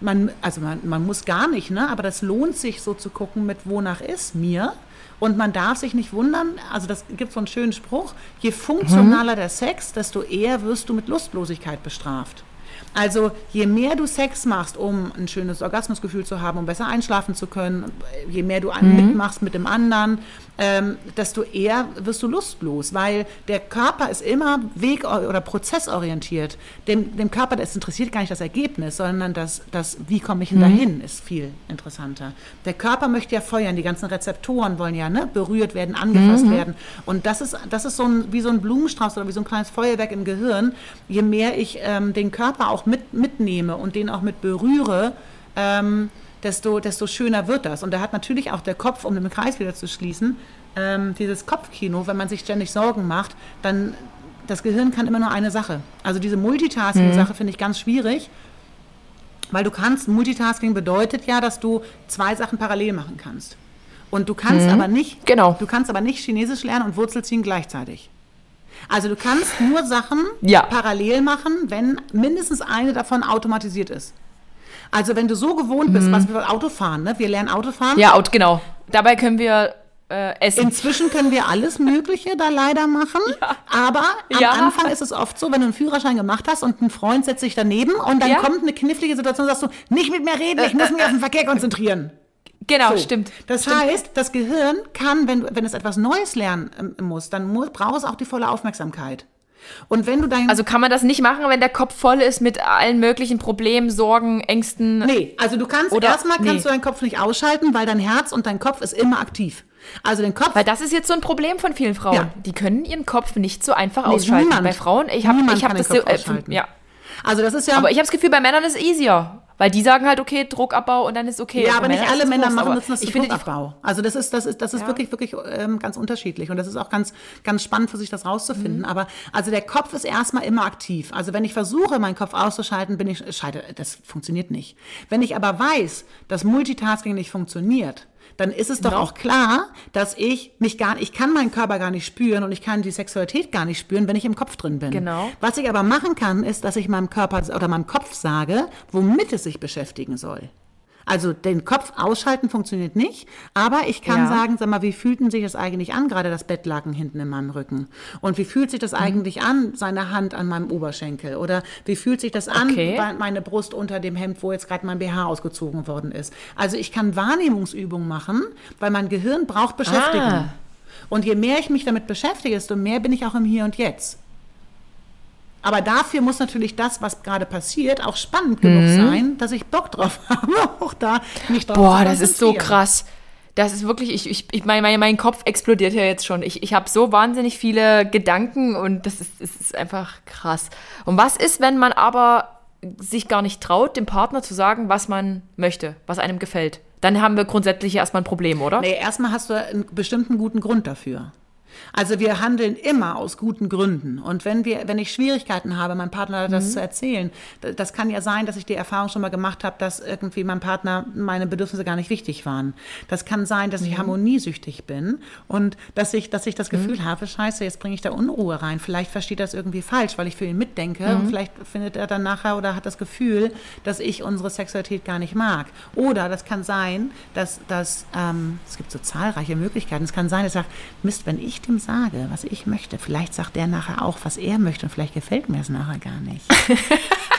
man, also man, man muss gar nicht, ne? aber das lohnt sich so zu gucken, mit wonach ist mir. Und man darf sich nicht wundern, also das gibt so einen schönen Spruch, je funktionaler der Sex, desto eher wirst du mit Lustlosigkeit bestraft. Also je mehr du Sex machst, um ein schönes Orgasmusgefühl zu haben, um besser einschlafen zu können, je mehr du an- mitmachst mit dem anderen, ähm, desto eher wirst du lustlos, weil der Körper ist immer weg- oder prozessorientiert. Dem, dem Körper das interessiert gar nicht das Ergebnis, sondern das, das wie komme ich denn dahin, ist viel interessanter. Der Körper möchte ja feuern, die ganzen Rezeptoren wollen ja ne, berührt werden, angefasst werden. Und das ist, das ist so ein, wie so ein Blumenstrauß oder wie so ein kleines Feuerwerk im Gehirn. Je mehr ich ähm, den Körper auch mit, mitnehme und den auch mit berühre, ähm, desto, desto schöner wird das. Und da hat natürlich auch der Kopf, um den Kreis wieder zu schließen, ähm, dieses Kopfkino, wenn man sich ständig Sorgen macht, dann das Gehirn kann immer nur eine Sache. Also diese Multitasking-Sache finde ich ganz schwierig, weil du kannst, Multitasking bedeutet ja, dass du zwei Sachen parallel machen kannst. Und du kannst aber nicht, Genau. du kannst aber nicht Chinesisch lernen und Wurzel ziehen gleichzeitig. Also du kannst nur Sachen Ja. parallel machen, wenn mindestens eine davon automatisiert ist. Also wenn du so gewohnt bist, was wir Autofahren, ne? Wir lernen Autofahren. ja, genau. Dabei können wir äh, essen. Inzwischen können wir alles Mögliche da leider machen, (laughs) aber am Ja. Anfang ist es oft so, wenn du einen Führerschein gemacht hast und ein Freund setzt sich daneben und dann Ja. kommt eine knifflige Situation, sagst du, nicht mit mir reden, ich muss mich auf den Verkehr konzentrieren. Genau, So. stimmt. Das Stimmt. heißt, das Gehirn kann, wenn, wenn es etwas Neues lernen ähm, muss, dann muss, braucht es auch die volle Aufmerksamkeit. Und wenn du dein Also kann man das nicht machen, wenn der Kopf voll ist mit allen möglichen Problemen, Sorgen, Ängsten. Nee, also du kannst Oder- erstmal kannst nee. du deinen Kopf nicht ausschalten, weil dein Herz und dein Kopf ist immer aktiv. Also den Kopf Weil das ist jetzt so ein Problem von vielen Frauen. Ja. Die können ihren Kopf nicht so einfach Nee, ausschalten. niemand. Bei Frauen, ich habe ich hab das so, äh, ja. Also das ist ja Aber ich habe das Gefühl, bei Männern ist es easier. Weil die sagen halt, okay, Druckabbau und dann ist okay. Ja, aber nicht alle Männer machen das die Druckabbau. Also das ist, das ist, das ist Ja. wirklich, wirklich ähm, ganz unterschiedlich. Und das ist auch ganz, ganz spannend für sich, das rauszufinden. Mhm. Aber also der Kopf ist erstmal immer aktiv. Also wenn ich versuche, meinen Kopf auszuschalten, bin ich, scheide, das funktioniert nicht. Wenn ich aber weiß, dass Multitasking nicht funktioniert, dann ist es doch Noch? auch klar, dass ich mich gar, ich kann meinen Körper gar nicht spüren und ich kann die Sexualität gar nicht spüren, wenn ich im Kopf drin bin. Genau. Was ich aber machen kann, ist, dass ich meinem Körper oder meinem Kopf sage, womit es sich beschäftigen soll. Also den Kopf ausschalten funktioniert nicht, aber ich kann Ja. sagen, sag mal, wie fühlt denn sich das eigentlich an, gerade das Bettlaken hinten in meinem Rücken? Und wie fühlt sich das Mhm. eigentlich an, seine Hand an meinem Oberschenkel? Oder wie fühlt sich das an, Okay. meine Brust unter dem Hemd, wo jetzt gerade mein BH ausgezogen worden ist? Also ich kann Wahrnehmungsübungen machen, weil mein Gehirn braucht Beschäftigung. Ah. Und je mehr ich mich damit beschäftige, desto mehr bin ich auch im Hier und Jetzt. Aber dafür muss natürlich das, was gerade passiert, auch spannend genug sein, dass ich Bock drauf (laughs) habe, auch da mich drauf Mhm. Boah, das ist so krass. Das ist wirklich, ich, ich, ich mein, mein, mein Kopf explodiert ja jetzt schon. Ich, ich habe so wahnsinnig viele Gedanken und das ist, das ist einfach krass. Und was ist, wenn man aber sich gar nicht traut, dem Partner zu sagen, was man möchte, was einem gefällt? Dann haben wir grundsätzlich erstmal ein Problem, oder? Nee, erstmal hast du einen bestimmten guten Grund dafür. Also wir handeln immer aus guten Gründen. Und wenn wir, wenn ich Schwierigkeiten habe, meinem Partner das zu erzählen, das kann ja sein, dass ich die Erfahrung schon mal gemacht habe, dass irgendwie meinem Partner meine Bedürfnisse gar nicht wichtig waren. Das kann sein, dass ich harmoniesüchtig bin und dass ich, dass ich das Gefühl habe, scheiße, jetzt bringe ich da Unruhe rein. Vielleicht versteht er das irgendwie falsch, weil ich für ihn mitdenke und vielleicht findet er dann nachher oder hat das Gefühl, dass ich unsere Sexualität gar nicht mag. Oder das kann sein, dass, dass ähm, es gibt so zahlreiche Möglichkeiten. Es kann sein, dass er sagt, Mist, wenn ich dem sage, was ich möchte, vielleicht sagt der nachher auch, was er möchte und vielleicht gefällt mir es nachher gar nicht. (laughs)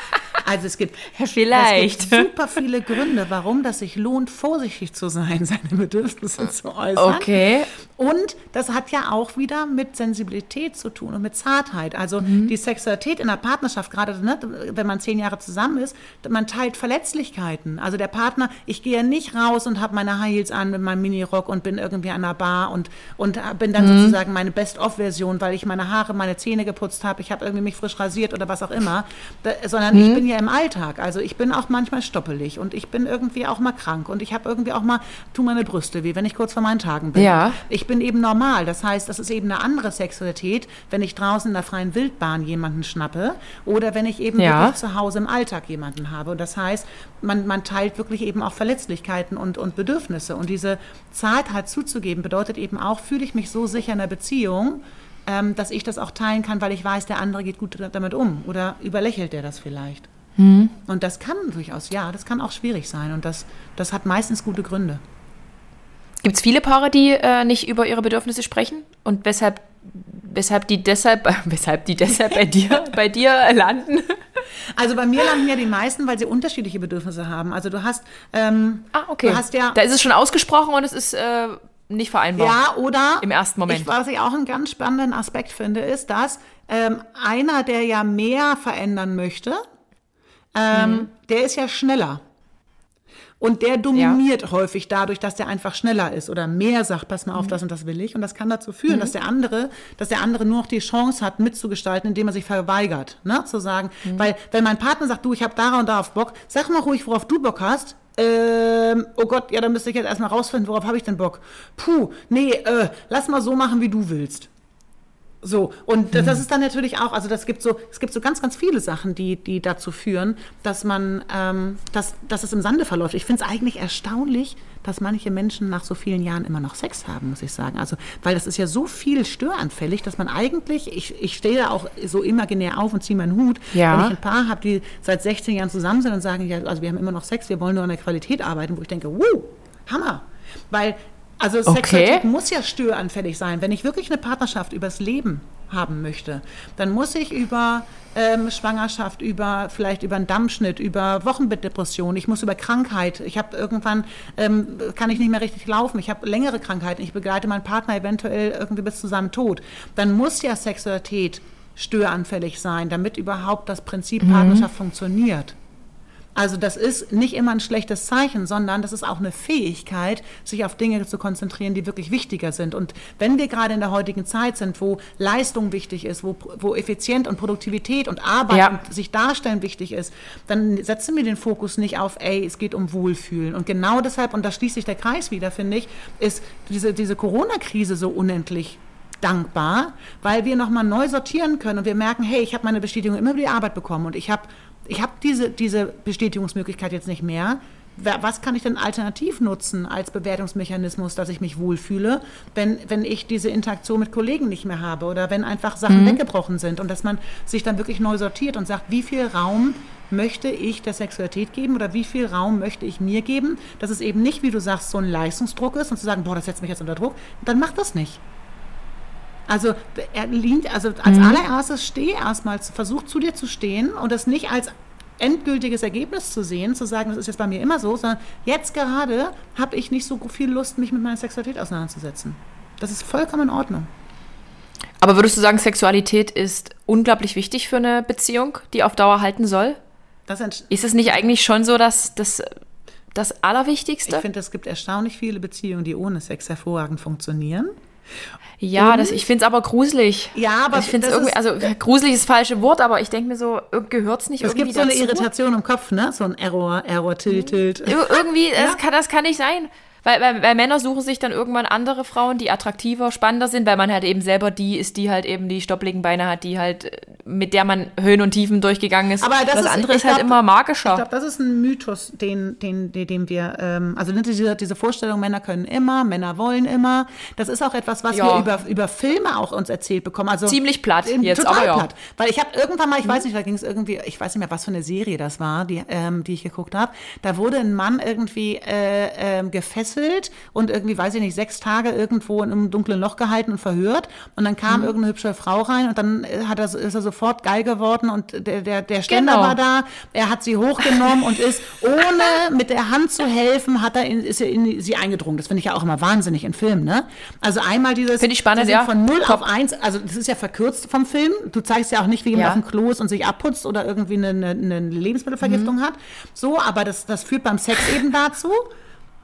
Also es gibt, Vielleicht. es gibt super viele Gründe, warum das sich lohnt, vorsichtig zu sein, (laughs) seine Bedürfnisse zu äußern. Okay. Und das hat ja auch wieder mit Sensibilität zu tun und mit Zartheit. Also Mhm. die Sexualität in der Partnerschaft, gerade ne, wenn man zehn Jahre zusammen ist, man teilt Verletzlichkeiten. Also der Partner, ich gehe ja nicht raus und habe meine High Heels an mit meinem Minirock und bin irgendwie an einer Bar und, und bin dann Mhm. sozusagen meine Best-of-Version, weil ich meine Haare, meine Zähne geputzt habe, ich habe irgendwie mich frisch rasiert oder was auch immer. Da, sondern Mhm. ich bin ja im Alltag. Also ich bin auch manchmal stoppelig und ich bin irgendwie auch mal krank und ich habe irgendwie auch mal, tu meine Brüste weh, wenn ich kurz vor meinen Tagen bin. Ja. Ich bin eben normal. Das heißt, das ist eben eine andere Sexualität, wenn ich draußen in der freien Wildbahn jemanden schnappe oder wenn ich eben Ja. wirklich zu Hause im Alltag jemanden habe. Und das heißt, man, man teilt wirklich eben auch Verletzlichkeiten und, und Bedürfnisse. Und diese Zartheit zuzugeben, bedeutet eben auch, fühle ich mich so sicher in der Beziehung, ähm, dass ich das auch teilen kann, weil ich weiß, der andere geht gut damit um. Oder überlächelt der das vielleicht? Hm. Und das kann durchaus, ja, das kann auch schwierig sein. Und das, das hat meistens gute Gründe. Gibt es viele Paare, die äh, nicht über ihre Bedürfnisse sprechen und weshalb, weshalb die deshalb, (laughs) weshalb die deshalb bei dir, (laughs) bei dir landen? Also bei mir landen ja die meisten, weil sie unterschiedliche Bedürfnisse haben. Also du hast, ähm, Ah, okay. du hast ja, da ist es schon ausgesprochen und es ist äh, nicht vereinbar. ja oder Im ersten Moment. Ich, was ich auch einen ganz spannenden Aspekt finde, ist, dass ähm, einer, der ja mehr verändern möchte, ähm, Mhm. der ist ja schneller. Und der dominiert häufig dadurch, dass der einfach schneller ist oder mehr sagt, pass mal auf, das und das will ich. Und das kann dazu führen, dass der andere, dass der andere nur noch die Chance hat, mitzugestalten, indem er sich verweigert, ne? Zu sagen, weil wenn mein Partner sagt, du, ich habe da und darauf Bock, sag mal ruhig, worauf du Bock hast. Ähm, oh Gott, ja, dann müsste ich jetzt erstmal rausfinden, worauf habe ich denn Bock? Puh, nee, äh, lass mal so machen, wie du willst. So, und das, das ist dann natürlich auch, also das gibt so, es gibt so ganz, ganz viele Sachen, die, die dazu führen, dass man, ähm, dass, dass es im Sande verläuft. Ich finde es eigentlich erstaunlich, dass manche Menschen nach so vielen Jahren immer noch Sex haben, muss ich sagen. Also, weil das ist ja so viel störanfällig, dass man eigentlich, ich, ich stehe da auch so imaginär auf und ziehe meinen Hut, Ja. wenn ich ein Paar habe, die seit 16 Jahren zusammen sind und sagen, ja, also wir haben immer noch Sex, wir wollen nur an der Qualität arbeiten, wo ich denke, wow, Hammer. Weil, also Okay. Sexualität muss ja störanfällig sein. Wenn ich wirklich eine Partnerschaft übers Leben haben möchte, dann muss ich über ähm, Schwangerschaft, über vielleicht über einen Dammschnitt, über Wochenbettdepression, ich muss über Krankheit, ich habe irgendwann, ähm, kann ich nicht mehr richtig laufen, ich habe längere Krankheiten, ich begleite meinen Partner eventuell irgendwie bis zu seinem Tod, dann muss ja Sexualität störanfällig sein, damit überhaupt das Prinzip Mhm. Partnerschaft funktioniert. Also das ist nicht immer ein schlechtes Zeichen, sondern das ist auch eine Fähigkeit, sich auf Dinge zu konzentrieren, die wirklich wichtiger sind. Und wenn wir gerade in der heutigen Zeit sind, wo Leistung wichtig ist, wo, wo Effizient und Produktivität und Arbeit Ja. und sich darstellen wichtig ist, dann setzen wir den Fokus nicht auf, ey, es geht um Wohlfühlen. Und genau deshalb, und da schließt sich der Kreis wieder, finde ich, ist diese, diese Corona-Krise so unendlich dankbar, weil wir nochmal neu sortieren können und wir merken, hey, ich habe meine Bestätigung immer über die Arbeit bekommen und ich habe ich hab diese, diese Bestätigungsmöglichkeit jetzt nicht mehr. Was kann ich denn alternativ nutzen als Bewertungsmechanismus, dass ich mich wohlfühle, wenn, wenn ich diese Interaktion mit Kollegen nicht mehr habe oder wenn einfach Sachen weggebrochen sind und dass man sich dann wirklich neu sortiert und sagt, wie viel Raum möchte ich der Sexualität geben oder wie viel Raum möchte ich mir geben, dass es eben nicht, wie du sagst, so ein Leistungsdruck ist und zu sagen, boah, das setzt mich jetzt unter Druck, dann mach das nicht. Also, er lehnt, also als allererstes steh erstmal, versuch zu dir zu stehen und das nicht als endgültiges Ergebnis zu sehen, zu sagen, das ist jetzt bei mir immer so, sondern jetzt gerade habe ich nicht so viel Lust, mich mit meiner Sexualität auseinanderzusetzen. Das ist vollkommen in Ordnung. Aber würdest du sagen, Sexualität ist unglaublich wichtig für eine Beziehung, die auf Dauer halten soll? Ist es nicht eigentlich schon so, dass das das ich Allerwichtigste? finde, es gibt erstaunlich viele Beziehungen, die ohne Sex hervorragend funktionieren. Ja, das, ich finde es aber gruselig. Ja, aber ich finde es irgendwie, also gruselig ist das falsche Wort, aber ich denke mir so, gehört es nicht Es irgendwie gibt so eine dazu? Irritation im Kopf, ne? So ein Error, Error, Tilt, Tilt. Ir- Irgendwie, das, kann, das kann nicht sein. Weil, weil, weil Männer suchen sich dann irgendwann andere Frauen, die attraktiver, spannender sind, weil man halt eben selber die ist, die halt eben die stoppligen Beine hat, die halt, äh, mit der man Höhen und Tiefen durchgegangen ist. Aber das das ist- andere ich ist halt glaub- immer Ich magischer. glaube, das ist ein Mythos, den, den, den, den wir, ähm, also diese, diese Vorstellung, Männer können immer, Männer wollen immer. Das ist auch etwas, was Ja. wir über, über Filme auch uns erzählt bekommen. Also Ziemlich platt jetzt, total aber ja. platt. Weil ich habe irgendwann mal, ich weiß nicht, da ging es irgendwie, ich weiß nicht mehr, was für eine Serie das war, die, ähm, die ich geguckt habe. Da wurde ein Mann irgendwie äh, ähm, gefesselt und irgendwie, weiß ich nicht, sechs Tage irgendwo in einem dunklen Loch gehalten und verhört. Und dann Mhm. kam irgendeine hübsche Frau rein und dann äh, hat er, ist er sofort geil geworden und der, der, der Ständer Genau. war da. Er hat sie hochgenommen und ist, (laughs) ohne mit der Hand zu helfen, hat er in, ist er in sie eingedrungen. Das finde ich ja auch immer wahnsinnig in Filmen, ne? Also einmal dieses Finde ich spannend, ja. von 0 Top. auf 1, also das ist ja verkürzt vom Film. Du zeigst ja auch nicht, wie jemand Ja. auf dem Klo ist und sich abputzt oder irgendwie eine, eine, eine Lebensmittelvergiftung Mhm. hat. So, aber das, das führt beim Sex eben dazu,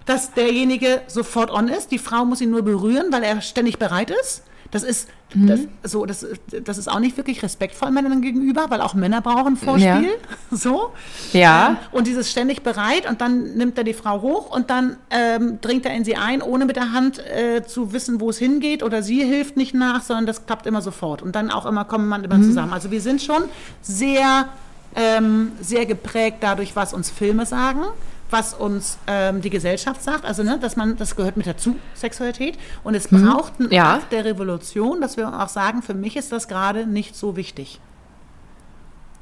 dass derjenige sofort on ist. Die Frau muss ihn nur berühren, weil er ständig bereit ist. Das ist, Mhm. das, so, das, das ist auch nicht wirklich respektvoll Männern gegenüber, weil auch Männer brauchen Vorspiel. Ja. (laughs) So. Ja. Ähm, und dieses ständig bereit und dann nimmt er die Frau hoch und dann ähm, dringt er in sie ein, ohne mit der Hand äh, zu wissen, wo es hingeht oder sie hilft nicht nach, sondern das klappt immer sofort. Und dann auch immer kommen man immer zusammen. Also wir sind schon sehr, ähm, sehr geprägt dadurch, was uns Filme sagen was uns ähm, die Gesellschaft sagt, also ne, dass man, das gehört mit dazu, Sexualität. Und es braucht einen Ja. Akt der Revolution, dass wir auch sagen, für mich ist das gerade nicht so wichtig.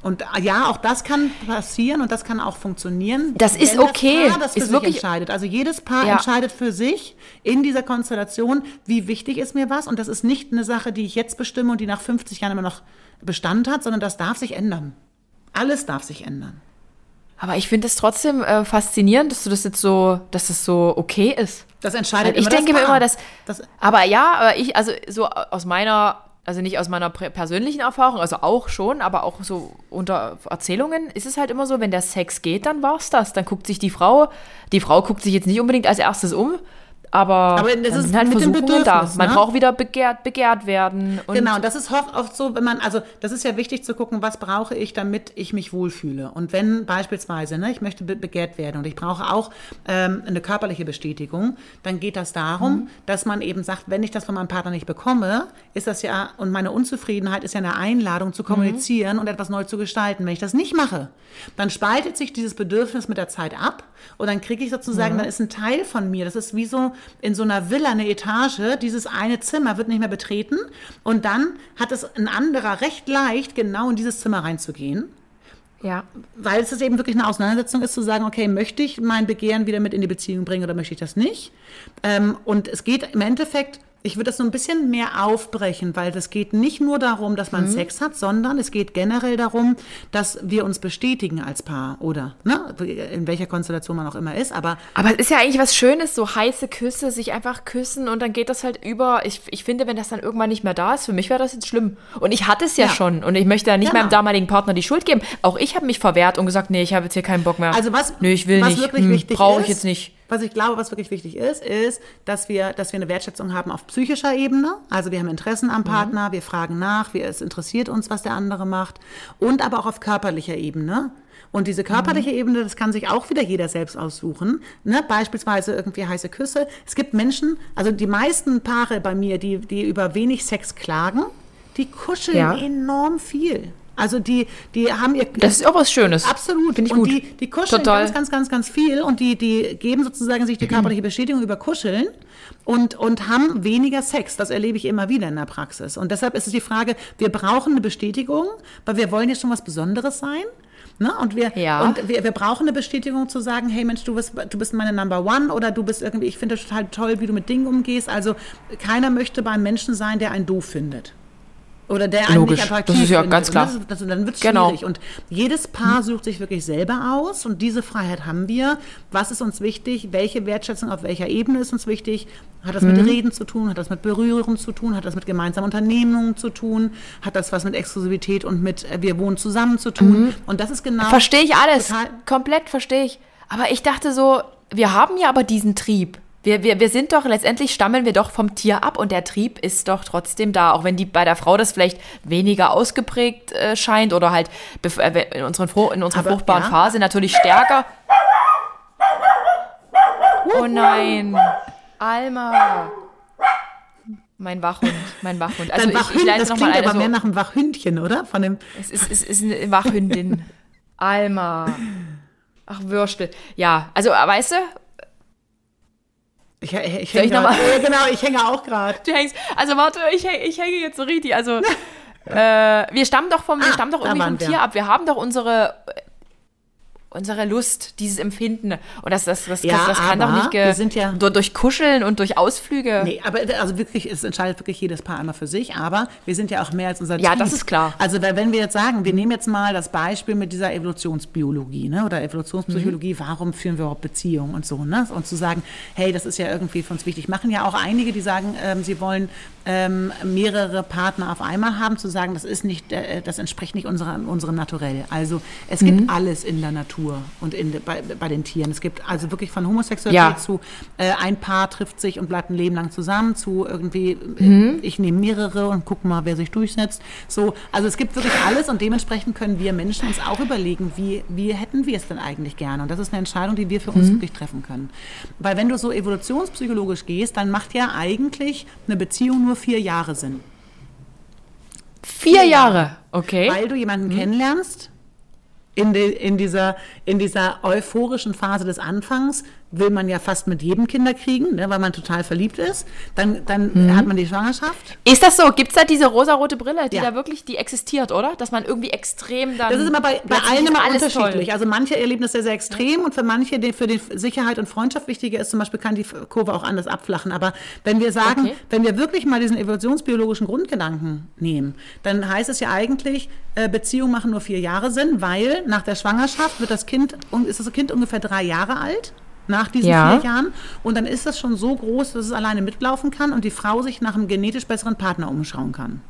Und äh, ja, auch das kann passieren und das kann auch funktionieren. Das ist wenn okay. Das Paar das für Ist sich wirklich- entscheidet. Also jedes Paar Ja. entscheidet für sich in dieser Konstellation, wie wichtig ist mir was. Und das ist nicht eine Sache, die ich jetzt bestimme und die nach 50 Jahren immer noch Bestand hat, sondern das darf sich ändern. Alles darf sich ändern. Aber ich finde es trotzdem äh, faszinierend, dass du das jetzt so, dass das so okay ist. Das entscheidet Weil ich immer denke das mir immer, dass. Das- aber ja, aber ich, also so aus meiner, also nicht aus meiner persönlichen Erfahrung, also auch schon, aber auch so unter Erzählungen ist es halt immer so, wenn der Sex geht, dann war's das. Dann guckt sich die Frau, die Frau guckt sich jetzt nicht unbedingt als erstes um. Aber, Aber das ist halt mit dem Versuchungen da. Bedürfnis, Man ne? braucht wieder begehrt, begehrt werden. Und genau, das ist oft, so, wenn man, also das ist ja wichtig zu gucken, was brauche ich, damit ich mich wohlfühle. Und wenn beispielsweise, ne, ich möchte be begehrt werden und ich brauche auch ähm, eine körperliche Bestätigung, dann geht das darum, dass man eben sagt, wenn ich das von meinem Partner nicht bekomme, ist das ja, und meine Unzufriedenheit ist ja eine Einladung zu kommunizieren und etwas neu zu gestalten. Wenn ich das nicht mache, dann spaltet sich dieses Bedürfnis mit der Zeit ab und dann kriege ich sozusagen, dann ist ein Teil von mir, das ist wie so in so einer Villa, eine Etage, dieses eine Zimmer wird nicht mehr betreten und dann hat es ein anderer recht leicht, genau in dieses Zimmer reinzugehen. ja. Weil es eben wirklich eine Auseinandersetzung ist, zu sagen, okay, möchte ich mein Begehren wieder mit in die Beziehung bringen oder möchte ich das nicht? Ähm, und es geht im Endeffekt Ich würde das so ein bisschen mehr aufbrechen, weil das geht nicht nur darum, dass Mhm. man Sex hat, sondern es geht generell darum, dass wir uns bestätigen als Paar oder ne, in welcher Konstellation man auch immer ist. Aber Aber es ist ja eigentlich was Schönes, so heiße Küsse, sich einfach küssen und dann geht das halt über. Ich, ich finde, wenn das dann irgendwann nicht mehr da ist, für mich wäre das jetzt schlimm. Und ich hatte es ja, Ja. schon und ich möchte ja nicht Genau. meinem damaligen Partner die Schuld geben. Auch ich habe mich verwehrt und gesagt, nee, ich habe jetzt hier keinen Bock mehr. Also was, nee, ich will was nicht. wirklich Hm, wichtig Brauche ich jetzt nicht. Was ich glaube, was wirklich wichtig ist, ist, dass wir, dass wir eine Wertschätzung haben auf psychischer Ebene. Also wir haben Interessen Mhm. am Partner, wir fragen nach, wir, es interessiert uns, was der andere macht. Und aber auch auf körperlicher Ebene. Und diese körperliche Mhm. Ebene, das kann sich auch wieder jeder selbst aussuchen. Ne? Beispielsweise irgendwie heiße Küsse. Es gibt Menschen, also die meisten Paare bei mir, die, die über wenig Sex klagen, die kuscheln Ja. enorm viel. Also die, die haben ihr Das ist auch was Schönes. Absolut. Finde ich und gut. die, die kuscheln Total. ganz, ganz, ganz, ganz viel und die, die geben sozusagen sich die körperliche Bestätigung über Kuscheln und, und haben weniger Sex. Das erlebe ich immer wieder in der Praxis. Und deshalb ist es die Frage, wir brauchen eine Bestätigung, weil wir wollen ja schon was Besonderes sein. Ne? Und, wir, Ja. und wir, wir brauchen eine Bestätigung zu sagen, hey Mensch, du bist, du bist meine Number One oder du bist irgendwie, ich finde das total toll, wie du mit Dingen umgehst. Also keiner möchte beim Menschen sein, der einen doof findet. Oder der einen Logisch. nicht attraktiv Das ist ja findet. ganz klar. Und Das, das, dann wird es Genau. schwierig. Und jedes Paar sucht sich wirklich selber aus und diese Freiheit haben wir. Was ist uns wichtig? Welche Wertschätzung auf welcher Ebene ist uns wichtig? Hat das Mhm. mit Reden zu tun? Hat das mit Berührung zu tun? Hat das mit gemeinsamen Unternehmungen zu tun? Hat das was mit Exklusivität und mit äh, wir wohnen zusammen zu tun? Und das ist genau. Mhm. Verstehe ich alles. Komplett verstehe ich. Aber ich dachte so, wir haben ja aber diesen Trieb. Wir, wir, wir sind doch, letztendlich stammeln wir doch vom Tier ab und der Trieb ist doch trotzdem da, auch wenn die bei der Frau das vielleicht weniger ausgeprägt äh, scheint oder halt äh, in, unseren, in unserer Aber, fruchtbaren ja. Phase natürlich stärker. Oh nein, Alma. Mein Wachhund, mein Wachhund. Also Dein ich, ich leite das noch klingt mal aber so, mehr nach einem Wachhündchen, oder? Von dem, es ist, es ist eine Wachhündin. (laughs) Alma. Ach, Würstel. Ja, also, weißt du, ich, ich, ich hänge grad- Ja, genau, ich hänge auch gerade. du hängst. Also, warte, ich, ich hänge jetzt so richtig. Also, (laughs) äh, wir stammen doch vom, wir Ah, stammen doch irgendwie vom wir. Tier ab. Wir haben doch unsere, unsere Lust, dieses Empfinden. Und das, das, das, Ja, das, das kann doch nicht wir sind ja- du- durch Kuscheln und durch Ausflüge. Nee, aber also wirklich, es entscheidet wirklich jedes Paar einmal für sich, aber wir sind ja auch mehr als unser Ja, das ist klar. Also wenn wir jetzt sagen, wir nehmen jetzt mal das Beispiel mit dieser Evolutionsbiologie ne, oder Evolutionspsychologie, warum führen wir überhaupt Beziehungen und so, ne? Und zu sagen, hey, das ist ja irgendwie für uns wichtig. Machen ja auch einige, die sagen, ähm, sie wollen ähm, mehrere Partner auf einmal haben, zu sagen, das ist nicht, äh, das entspricht nicht unserer, unserem Naturell. Also es gibt alles in der Natur und in, bei, bei den Tieren. Es gibt also wirklich von Homosexualität Ja. zu äh, ein Paar trifft sich und bleibt ein Leben lang zusammen, zu irgendwie, äh, ich nehme mehrere und guck mal, wer sich durchsetzt. So, also es gibt wirklich alles und dementsprechend können wir Menschen uns auch überlegen, wie, wie hätten wir es denn eigentlich gerne? Und das ist eine Entscheidung, die wir für uns wirklich treffen können. Weil wenn du so evolutionspsychologisch gehst, dann macht ja eigentlich eine Beziehung nur vier Jahre Sinn. Vier Jahre. Okay. Weil du jemanden kennenlernst, in, de, in, dieser, in dieser euphorischen Phase des Anfangs will man ja fast mit jedem Kinder kriegen, ne, weil man total verliebt ist. Dann, dann hat man die Schwangerschaft. Ist das so? Gibt es da diese rosarote Brille, die Ja. da wirklich, die existiert, oder? Dass man irgendwie extrem dann. Das ist immer bei, bei allen immer alles unterschiedlich. Toll. Also manche erleben das sehr, sehr extrem und für manche, die für die Sicherheit und Freundschaft wichtiger ist, zum Beispiel kann die Kurve auch anders abflachen. Aber wenn wir sagen, Okay. wenn wir wirklich mal diesen evolutionsbiologischen Grundgedanken nehmen, dann heißt es ja eigentlich, äh, Beziehungen machen nur vier Jahre Sinn, weil nach der Schwangerschaft wird das Kind, ist das Kind ungefähr drei Jahre alt. Nach diesen Ja. vier Jahren. Und dann ist das schon so groß, dass es alleine mitlaufen kann und die Frau sich nach einem genetisch besseren Partner umschauen kann.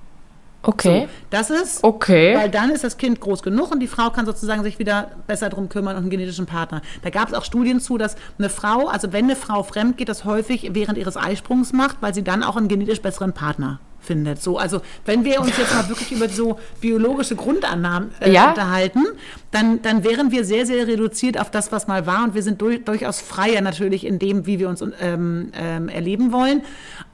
Okay. Das ist, Okay. weil dann ist das Kind groß genug und die Frau kann sozusagen sich wieder besser drum kümmern und einen genetischen Partner. Da gab es auch Studien zu, dass eine Frau, also wenn eine Frau fremd geht, das häufig während ihres Eisprungs macht, weil sie dann auch einen genetisch besseren Partner findet. So, also wenn wir uns jetzt mal wirklich über so biologische Grundannahmen äh, Ja. unterhalten, dann, dann wären wir sehr, sehr reduziert auf das, was mal war und wir sind durch, durchaus freier natürlich in dem, wie wir uns ähm, ähm, erleben wollen.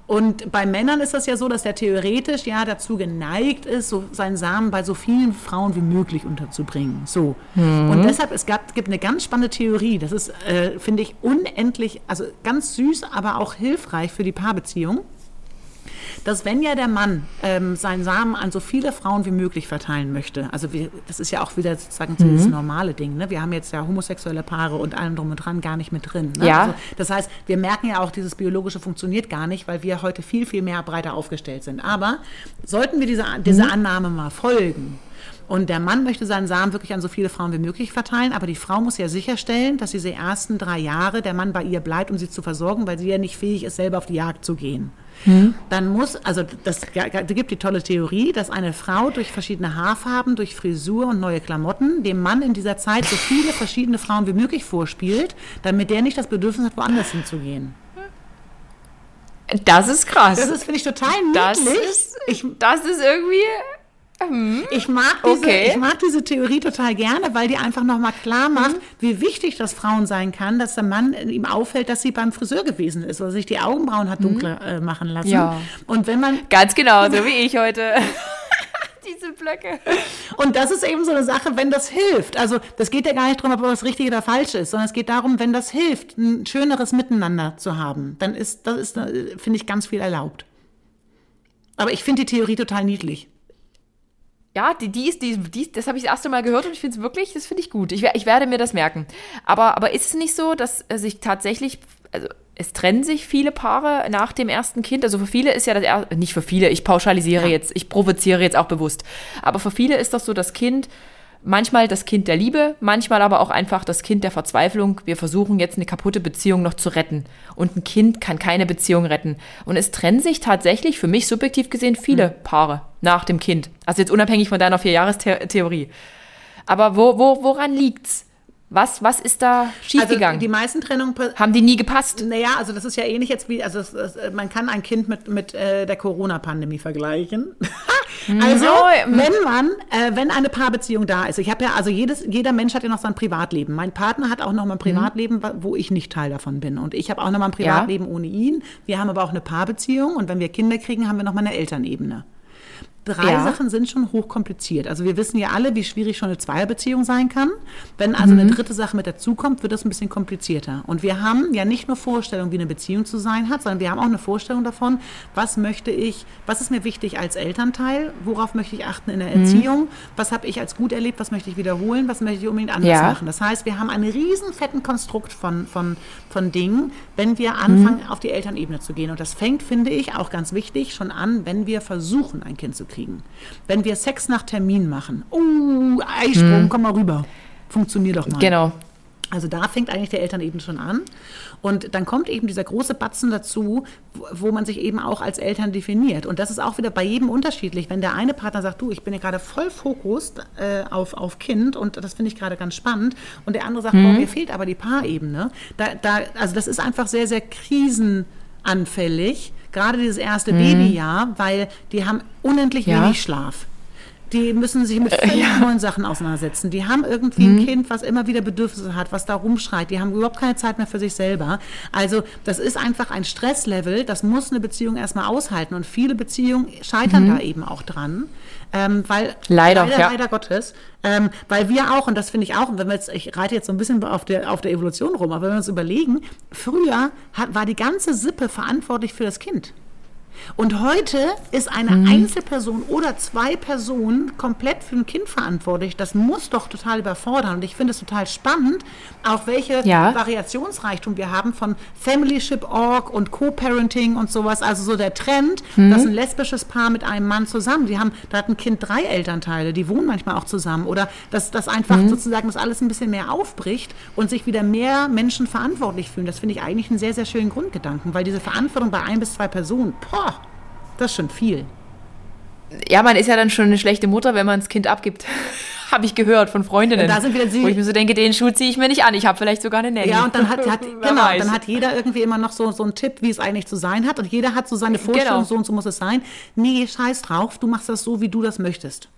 Und bei Männern ist das ja so, dass er theoretisch ja dazu geneigt ist, so seinen Samen bei so vielen Frauen wie möglich unterzubringen. So. Und deshalb, es gab, gibt eine ganz spannende Theorie. Das ist, äh, finde ich, unendlich, also ganz süß, aber auch hilfreich für die Paarbeziehung. Dass wenn ja der Mann ähm, seinen Samen an so viele Frauen wie möglich verteilen möchte, also wir, das ist ja auch wieder sozusagen mhm. dieses normale Ding, ne? wir haben jetzt ja homosexuelle Paare und allem drum und dran gar nicht mit drin. Ne? Ja. Also, das heißt, wir merken ja auch, dieses biologische funktioniert gar nicht, weil wir heute viel, viel mehr breiter aufgestellt sind. Aber sollten wir dieser, dieser mhm. Annahme mal folgen, und der Mann möchte seinen Samen wirklich an so viele Frauen wie möglich verteilen, aber die Frau muss ja sicherstellen, dass diese ersten drei Jahre der Mann bei ihr bleibt, um sie zu versorgen, weil sie ja nicht fähig ist, selber auf die Jagd zu gehen. Hm. Dann muss, also das, da gibt die tolle Theorie, dass eine Frau durch verschiedene Haarfarben, durch Frisur und neue Klamotten dem Mann in dieser Zeit so viele verschiedene Frauen wie möglich vorspielt, damit der nicht das Bedürfnis hat, woanders hinzugehen. Das ist krass. Das ist, finde ich, total niedlich. Das ist, ich, das ist irgendwie Mhm. Ich, mag diese, okay. ich mag diese Theorie total gerne, weil die einfach nochmal klar macht, mhm. wie wichtig das Frauen sein kann, dass der Mann ihm auffällt, dass sie beim Friseur gewesen ist oder sich die Augenbrauen hat dunkler mhm. äh, machen lassen. Ja. Und wenn man. Ganz genau, so (laughs) wie ich heute. (laughs) Diese Blöcke. Und das ist eben so eine Sache, wenn das hilft. Also, das geht ja gar nicht darum, ob was richtig oder falsch ist, sondern es geht darum, wenn das hilft, ein schöneres Miteinander zu haben, dann ist, das ist, äh, finde ich, ganz viel erlaubt. Aber ich finde die Theorie total niedlich. Ja, die, die ist, die, die, das habe ich das erste Mal gehört und ich finde es wirklich, das finde ich gut. Ich, ich werde mir das merken. Aber, aber ist es nicht so, dass sich tatsächlich, also es trennen sich viele Paare nach dem ersten Kind. Also für viele ist ja das erste, nicht für viele, ich pauschalisiere ja. jetzt, ich provoziere jetzt auch bewusst. Aber für viele ist das so, das Kind Manchmal das Kind der Liebe, manchmal aber auch einfach das Kind der Verzweiflung. Wir versuchen jetzt eine kaputte Beziehung noch zu retten. Und ein Kind kann keine Beziehung retten. Und es trennen sich tatsächlich, für mich subjektiv gesehen, viele mhm. Paare nach dem Kind. Also jetzt unabhängig von deiner Vierjahrestheorie. Aber wo, wo, woran liegt's? Was, was ist da schiefgegangen? Also die meisten Trennungen haben die nie gepasst. Naja, also das ist ja ähnlich jetzt wie, also es, es, man kann ein Kind mit, mit äh, der Corona-Pandemie vergleichen. (laughs) also mhm. wenn man, äh, wenn eine Paarbeziehung da ist, ich habe ja, also jedes, jeder Mensch hat ja noch sein Privatleben. Mein Partner hat auch noch mal ein Privatleben, mhm. wo ich nicht Teil davon bin. Und ich habe auch noch mal ein Privatleben ja. ohne ihn. Wir haben aber auch eine Paarbeziehung und wenn wir Kinder kriegen, haben wir noch mal eine Elternebene drei ja. Sachen sind schon hochkompliziert. Also wir wissen ja alle, wie schwierig schon eine Zweierbeziehung sein kann. Wenn also mhm. eine dritte Sache mit dazukommt, wird das ein bisschen komplizierter. Und wir haben ja nicht nur Vorstellungen, wie eine Beziehung zu sein hat, sondern wir haben auch eine Vorstellung davon, was möchte ich, was ist mir wichtig als Elternteil, worauf möchte ich achten in der mhm. Erziehung, was habe ich als gut erlebt, was möchte ich wiederholen, was möchte ich unbedingt anders ja. machen. Das heißt, wir haben einen riesen fetten Konstrukt von, von, von Dingen, wenn wir anfangen, mhm. auf die Elternebene zu gehen. Und das fängt, finde ich, auch ganz wichtig, schon an, wenn wir versuchen, ein Kind zu kriegen kriegen. Wenn wir Sex nach Termin machen, uh, Eisprung, hm. komm mal rüber. Funktioniert doch mal. Genau. Also da fängt eigentlich der Eltern eben schon an. Und dann kommt eben dieser große Batzen dazu, wo man sich eben auch als Eltern definiert. Und das ist auch wieder bei jedem unterschiedlich. Wenn der eine Partner sagt, du, ich bin ja gerade voll Fokus äh, auf, auf Kind und das finde ich gerade ganz spannend. Und der andere sagt, mhm. boah, mir fehlt aber die Paarebene. Da, da, also das ist einfach sehr, sehr krisenanfällig gerade dieses erste mhm. Babyjahr, weil die haben unendlich ja. wenig Schlaf. Die müssen sich mit völlig ja. neuen Sachen auseinandersetzen. Die haben irgendwie mhm. ein Kind, was immer wieder Bedürfnisse hat, was da rumschreit. Die haben überhaupt keine Zeit mehr für sich selber. Also das ist einfach ein Stresslevel, das muss eine Beziehung erstmal aushalten. Und viele Beziehungen scheitern mhm. da eben auch dran. Ähm, weil leider, leider, ja. leider Gottes, ähm, weil wir auch, und das finde ich auch, wenn wir jetzt, ich reite jetzt so ein bisschen auf der, auf der Evolution rum, aber wenn wir uns überlegen, früher hat, war die ganze Sippe verantwortlich für das Kind. Und heute ist eine mhm. Einzelperson oder zwei Personen komplett für ein Kind verantwortlich. Das muss doch total überfordern. Und ich finde es total spannend, auch welche ja. Variationsreichtum wir haben von Familyship.org und Co-Parenting und sowas. Also so der Trend, mhm. dass ein lesbisches Paar mit einem Mann zusammen, die haben, da hat ein Kind drei Elternteile, die wohnen manchmal auch zusammen. Oder dass das einfach mhm. sozusagen das alles ein bisschen mehr aufbricht und sich wieder mehr Menschen verantwortlich fühlen. Das finde ich eigentlich einen sehr, sehr schönen Grundgedanken, weil diese Verantwortung bei ein bis zwei Personen, boah, das ist schon viel. Ja, man ist ja dann schon eine schlechte Mutter, wenn man das Kind abgibt. (laughs) habe ich gehört von Freundinnen. Und da sind wieder sie. Wo ich mir so denke, den Schuh ziehe ich mir nicht an. Ich habe vielleicht sogar eine Nanny. Ja, und dann hat, hat (laughs) genau, dann hat jeder irgendwie immer noch so, so einen Tipp, wie es eigentlich zu sein hat. Und jeder hat so seine Vorstellung, genau. so und so muss es sein. Nee, scheiß drauf, du machst das so, wie du das möchtest.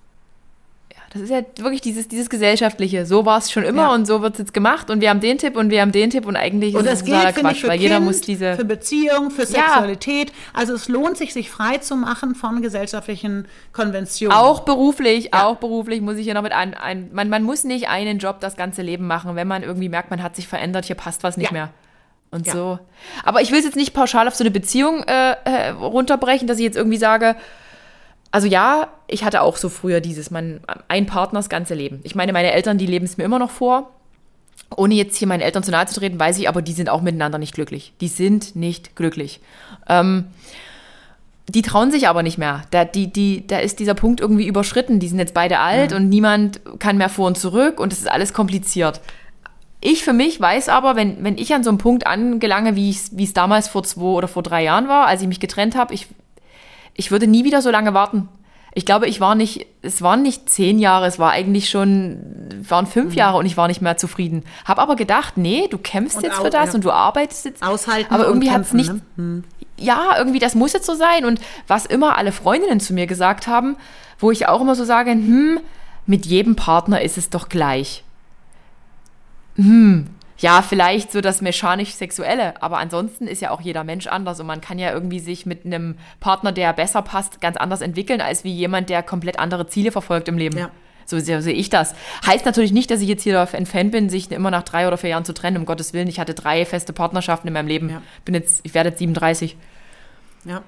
Das ist ja wirklich dieses, dieses Gesellschaftliche. So war es schon immer ja. und so wird es jetzt gemacht und wir haben den Tipp und wir haben den Tipp und eigentlich und ist es totaler Quatsch, ich, weil kind, jeder muss diese. Für Beziehung, für Sexualität. Ja. Also es lohnt sich, sich frei zu machen von gesellschaftlichen Konventionen. Auch beruflich, ja. auch beruflich muss ich hier noch mit ein. ein man, man muss nicht einen Job das ganze Leben machen, wenn man irgendwie merkt, man hat sich verändert, hier passt was nicht mehr. und ja. so. Aber ich will es jetzt nicht pauschal auf so eine Beziehung äh, äh, runterbrechen, dass ich jetzt irgendwie sage, also ja, ich hatte auch so früher dieses, man, ein Partner das ganze Leben. Ich meine, meine Eltern, die leben es mir immer noch vor. Ohne jetzt hier meinen Eltern zu nahe zu treten, weiß ich, aber die sind auch miteinander nicht glücklich. Die sind nicht glücklich. Ähm, die trauen sich aber nicht mehr. Da, die, die, da ist dieser Punkt irgendwie überschritten. Die sind jetzt beide alt ja. und niemand kann mehr vor und zurück und es ist alles kompliziert. Ich für mich weiß aber, wenn, wenn ich an so einem Punkt angelange, wie es damals vor zwei oder vor drei Jahren war, als ich mich getrennt habe, ich, ich würde nie wieder so lange warten. Ich glaube, ich war nicht, es waren nicht zehn Jahre, es war eigentlich schon, waren fünf mhm. Jahre und ich war nicht mehr zufrieden. Hab aber gedacht, nee, du kämpfst und jetzt auch, für das ja. und du arbeitest jetzt. Aushalten. Aber irgendwie hat es nicht, ne? hm. ja, irgendwie, das muss jetzt so sein. Und was immer alle Freundinnen zu mir gesagt haben, wo ich auch immer so sage, hm, mit jedem Partner ist es doch gleich. Hm, ja, vielleicht so das mechanisch-sexuelle, aber ansonsten ist ja auch jeder Mensch anders und man kann ja irgendwie sich mit einem Partner, der besser passt, ganz anders entwickeln, als wie jemand, der komplett andere Ziele verfolgt im Leben. Ja. So sehe ich das. Heißt natürlich nicht, dass ich jetzt hier ein Fan bin, sich immer nach drei oder vier Jahren zu trennen, um Gottes Willen. Ich hatte drei feste Partnerschaften in meinem Leben. Ja. Bin jetzt, ich werde jetzt 37. Ja.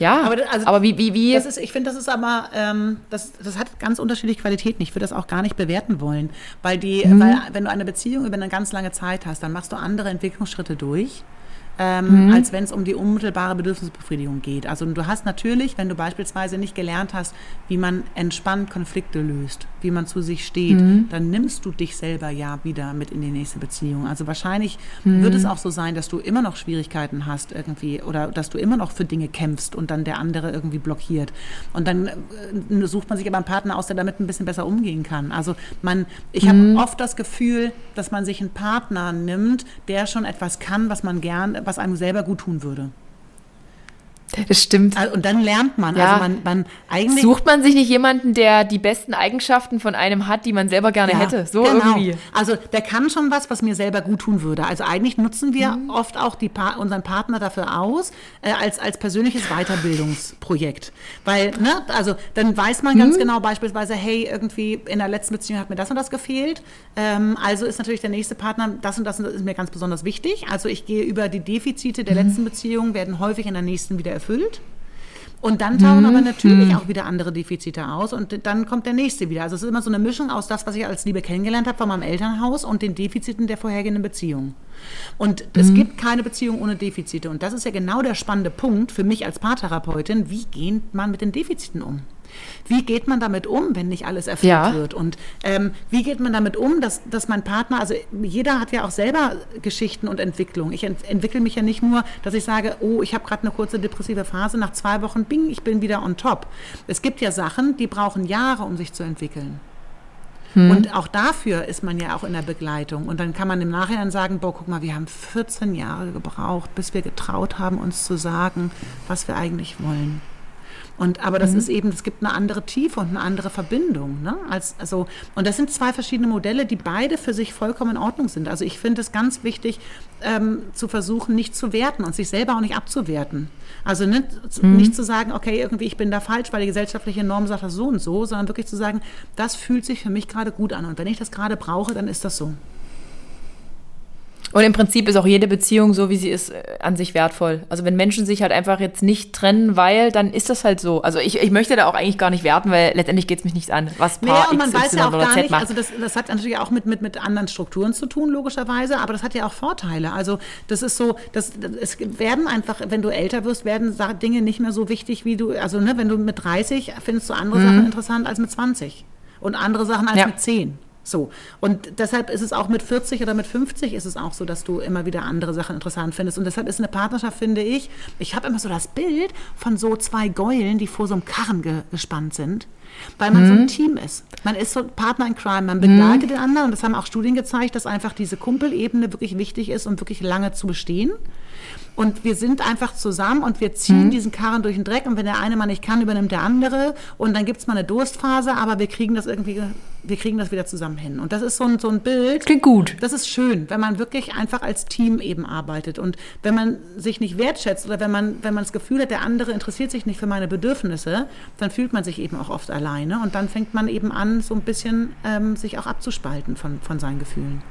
Ja, aber, also, aber wie, wie, wie? Das ist, ich finde, das ist aber, ähm, das, das hat ganz unterschiedliche Qualitäten. Ich würde das auch gar nicht bewerten wollen, weil die, mhm. weil wenn du eine Beziehung über eine ganz lange Zeit hast, dann machst du andere Entwicklungsschritte durch ähm, mhm. als wenn es um die unmittelbare Bedürfnisbefriedigung geht. Also du hast natürlich, wenn du beispielsweise nicht gelernt hast, wie man entspannt Konflikte löst, wie man zu sich steht, mhm. dann nimmst du dich selber ja wieder mit in die nächste Beziehung. Also wahrscheinlich mhm. wird es auch so sein, dass du immer noch Schwierigkeiten hast irgendwie oder dass du immer noch für Dinge kämpfst und dann der andere irgendwie blockiert. Und dann äh, sucht man sich aber einen Partner aus, der damit ein bisschen besser umgehen kann. Also man, ich habe mhm. oft das Gefühl, dass man sich einen Partner nimmt, der schon etwas kann, was man gern, was einem selber gut tun würde. Das stimmt. Also, und dann lernt man. Ja. Also man, man eigentlich Sucht man sich nicht jemanden, der die besten Eigenschaften von einem hat, die man selber gerne ja, hätte? So genau. irgendwie. Also der kann schon was, was mir selber gut tun würde. Also eigentlich nutzen wir mhm. oft auch die pa unseren Partner dafür aus, äh, als, als persönliches Weiterbildungsprojekt. Weil, ne, also dann weiß man ganz mhm. genau beispielsweise, hey, irgendwie in der letzten Beziehung hat mir das und das gefehlt. Ähm, also ist natürlich der nächste Partner, das und das, und das ist mir ganz besonders wichtig. Also ich gehe über die Defizite der mhm. letzten Beziehung, werden häufig in der nächsten wieder erfüllt. Und dann tauchen aber natürlich mhm. auch wieder andere Defizite aus und dann kommt der nächste wieder. Also es ist immer so eine Mischung aus das, was ich als Liebe kennengelernt habe von meinem Elternhaus und den Defiziten der vorhergehenden Beziehung. Und mhm. es gibt keine Beziehung ohne Defizite. Und das ist ja genau der spannende Punkt für mich als Paartherapeutin. Wie geht man mit den Defiziten um? Wie geht man damit um, wenn nicht alles erfüllt ja. wird? Und ähm, wie geht man damit um, dass, dass mein Partner, also jeder hat ja auch selber Geschichten und Entwicklung. Ich ent entwickle mich ja nicht nur, dass ich sage, oh, ich habe gerade eine kurze depressive Phase, nach zwei Wochen, bing, ich bin wieder on top. Es gibt ja Sachen, die brauchen Jahre, um sich zu entwickeln. Hm. Und auch dafür ist man ja auch in der Begleitung. Und dann kann man im Nachhinein sagen, boah, guck mal, wir haben 14 Jahre gebraucht, bis wir getraut haben, uns zu sagen, was wir eigentlich wollen. Und, aber das mhm. ist eben, es gibt eine andere Tiefe und eine andere Verbindung. Ne? Als, also, und das sind zwei verschiedene Modelle, die beide für sich vollkommen in Ordnung sind. Also ich finde es ganz wichtig, ähm, zu versuchen, nicht zu werten und sich selber auch nicht abzuwerten. Also nicht, mhm. nicht zu sagen, okay, irgendwie ich bin da falsch, weil die gesellschaftliche Norm sagt das so und so, sondern wirklich zu sagen, das fühlt sich für mich gerade gut an. Und wenn ich das gerade brauche, dann ist das so. Und im Prinzip ist auch jede Beziehung so, wie sie ist, äh, an sich wertvoll. Also wenn Menschen sich halt einfach jetzt nicht trennen, weil, dann ist das halt so. Also ich, ich möchte da auch eigentlich gar nicht werten, weil letztendlich geht es mich nichts an, was Paar und man weiß ja auch gar nicht, macht. also das, das hat natürlich auch mit, mit, mit anderen Strukturen zu tun, logischerweise, aber das hat ja auch Vorteile. Also das ist so, das, es werden einfach, wenn du älter wirst, werden Dinge nicht mehr so wichtig, wie du, also ne, wenn du mit 30 findest du andere mhm. Sachen interessant als mit 20 und andere Sachen als ja. mit 10. So. Und deshalb ist es auch mit 40 oder mit 50 ist es auch so, dass du immer wieder andere Sachen interessant findest. Und deshalb ist eine Partnerschaft, finde ich, ich habe immer so das Bild von so zwei Gäulen, die vor so einem Karren ge gespannt sind, weil man mhm. so ein mhm. Team ist. Man ist so Partner in Crime, man begleitet mhm. den anderen. Und das haben auch Studien gezeigt, dass einfach diese Kumpelebene wirklich wichtig ist, um wirklich lange zu bestehen. Und wir sind einfach zusammen und wir ziehen mhm. diesen Karren durch den Dreck. Und wenn der eine mal nicht kann, übernimmt der andere. Und dann gibt es mal eine Durstphase, aber wir kriegen das irgendwie, wir kriegen das wieder zusammen hin. Und das ist so ein, so ein Bild. Klingt gut. Das ist schön, wenn man wirklich einfach als Team eben arbeitet. Und wenn man sich nicht wertschätzt oder wenn man, wenn man das Gefühl hat, der andere interessiert sich nicht für meine Bedürfnisse, dann fühlt man sich eben auch oft alleine. Und dann fängt man eben an, so ein bisschen ähm, sich auch abzuspalten von, von seinen Gefühlen.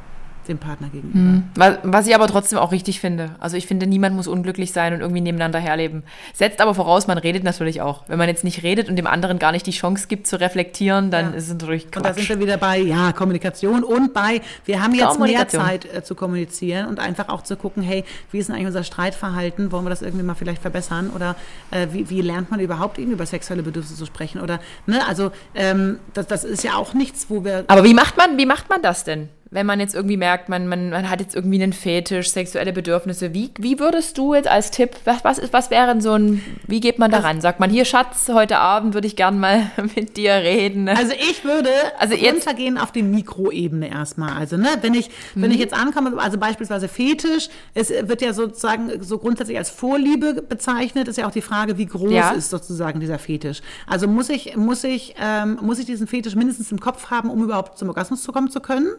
Dem Partner gegenüber. Was, was ich aber trotzdem auch richtig finde. Also ich finde, niemand muss unglücklich sein und irgendwie nebeneinander herleben. Setzt aber voraus, man redet natürlich auch. Wenn man jetzt nicht redet und dem anderen gar nicht die Chance gibt zu reflektieren, dann Ja. ist es natürlich Quatsch. Und da sind wir wieder bei, ja, Kommunikation und bei, wir haben jetzt mehr. Zeit äh, zu kommunizieren und einfach auch zu gucken, hey, wie ist denn eigentlich unser Streitverhalten? Wollen wir das irgendwie mal vielleicht verbessern? Oder äh, wie, wie lernt man überhaupt eben über sexuelle Bedürfnisse zu sprechen? Oder, ne, also ähm, das, das ist ja auch nichts, wo wir Aber wie macht man, wie macht man das denn? Wenn man jetzt irgendwie merkt, man, man, man hat jetzt irgendwie einen Fetisch, sexuelle Bedürfnisse, wie, wie würdest du jetzt als Tipp, was, was, ist, was wäre denn so ein, wie geht man daran? Sagt man, hier Schatz, heute Abend würde ich gern mal (laughs) mit dir reden. Also ich würde Also also jetzt- runtergehen auf die Mikroebene erstmal. Also ne, wenn ich wenn Mhm. ich jetzt ankomme, also beispielsweise Fetisch, es wird ja sozusagen so grundsätzlich als Vorliebe bezeichnet, ist ja auch die Frage, wie groß Ja. ist sozusagen dieser Fetisch. Also muss ich muss ich ähm, muss ich diesen Fetisch mindestens im Kopf haben, um überhaupt zum Orgasmus zu kommen zu können?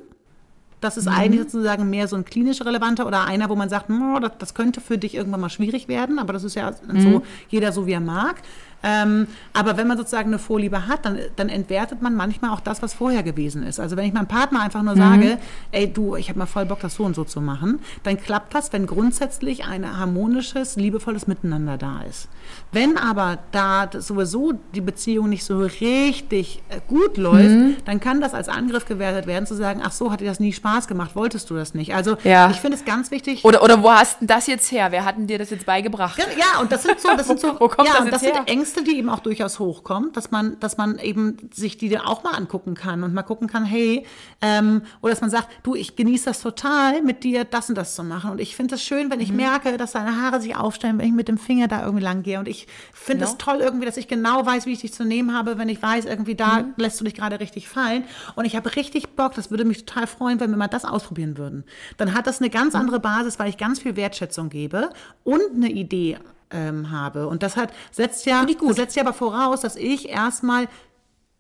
Das ist eigentlich sozusagen mehr so ein klinisch relevanter oder einer, wo man sagt, "Hm, das, das könnte für dich irgendwann mal schwierig werden, aber das ist ja so jeder so wie er mag. Ähm, aber wenn man sozusagen eine Vorliebe hat, dann, dann entwertet man manchmal auch das, was vorher gewesen ist. Also wenn ich meinem Partner einfach nur sage, ey du, ich habe mal voll Bock, das so und so zu machen, dann klappt das, wenn grundsätzlich ein harmonisches, liebevolles Miteinander da ist. Wenn aber da sowieso die Beziehung nicht so richtig äh, gut läuft, dann kann das als Angriff gewertet werden, zu sagen, ach so, hat dir das nie Spaß gemacht, wolltest du das nicht? Also Ja. ich finde es ganz wichtig, Oder, oder wo hast denn das jetzt her? Wer hat denn dir das jetzt beigebracht? ja, und das sind so, das sind so, (laughs) Wo kommt ja, das jetzt das sind her? Ängste, die eben auch durchaus hochkommen, dass man, dass man eben sich die auch mal angucken kann und mal gucken kann, hey, ähm, oder dass man sagt, du, ich genieße das total, mit dir das und das zu machen. Und ich finde es schön, Mhm. wenn ich merke, dass deine Haare sich aufstellen, wenn ich mit dem Finger da irgendwie lang gehe. Und ich finde es Genau. toll irgendwie, dass ich genau weiß, wie ich dich zu nehmen habe, wenn ich weiß, irgendwie da Mhm. lässt du dich gerade richtig fallen. Und ich habe richtig Bock, das würde mich total freuen, wenn wir mal das ausprobieren würden. Dann hat das eine ganz Mhm. andere Basis, weil ich ganz viel Wertschätzung gebe und eine Idee ähm, habe. Und das hat, setzt ja, das setzt ja aber voraus, dass ich erstmal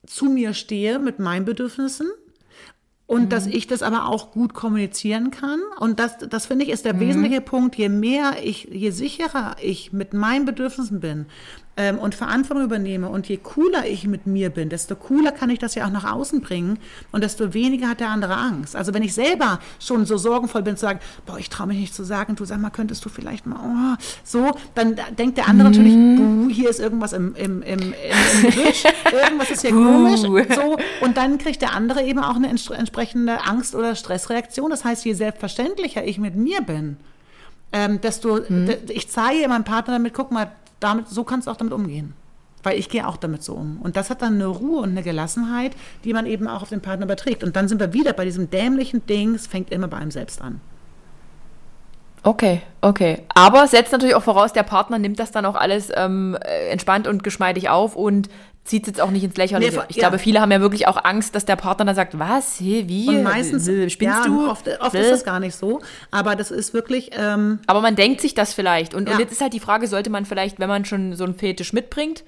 zu mir stehe mit meinen Bedürfnissen und dass ich das aber auch gut kommunizieren kann. Und das, das finde ich ist der wesentliche Punkt. Je mehr ich, je sicherer ich mit meinen Bedürfnissen bin ähm, und Verantwortung übernehme und je cooler ich mit mir bin, desto cooler kann ich das ja auch nach außen bringen und desto weniger hat der andere Angst. Also wenn ich selber schon so sorgenvoll bin zu sagen, boah, ich traue mich nicht zu sagen, du sag mal, könntest du vielleicht mal, oh, so, dann denkt der andere natürlich, du, hier ist irgendwas im, im, im, im, im Gebüsch, irgendwas ist hier komisch, so, und dann kriegt der andere eben auch eine ents- entsprechende Angst- oder Stressreaktion. Das heißt, je selbstverständlicher ich mit mir bin, ähm, desto, de, ich zeige meinem Partner damit, guck mal, damit, so kannst du auch damit umgehen. Weil ich gehe auch damit so um. Und das hat dann eine Ruhe und eine Gelassenheit, die man eben auch auf den Partner überträgt. Und dann sind wir wieder bei diesem dämlichen Ding, es fängt immer bei einem selbst an. Okay, okay. Aber setzt natürlich auch voraus, der Partner nimmt das dann auch alles ähm, äh, entspannt und geschmeidig auf und zieht es jetzt auch nicht ins Lächerliche. Nee, ich ja. glaube, viele haben ja wirklich auch Angst, dass der Partner dann sagt, was, hey, wie, Und meistens, Äh, spinnst ja, du? oft, oft ist das gar nicht so. Aber das ist wirklich, ähm, Aber man denkt sich das vielleicht. Und, Ja. und jetzt ist halt die Frage, sollte man vielleicht, wenn man schon so einen Fetisch mitbringt,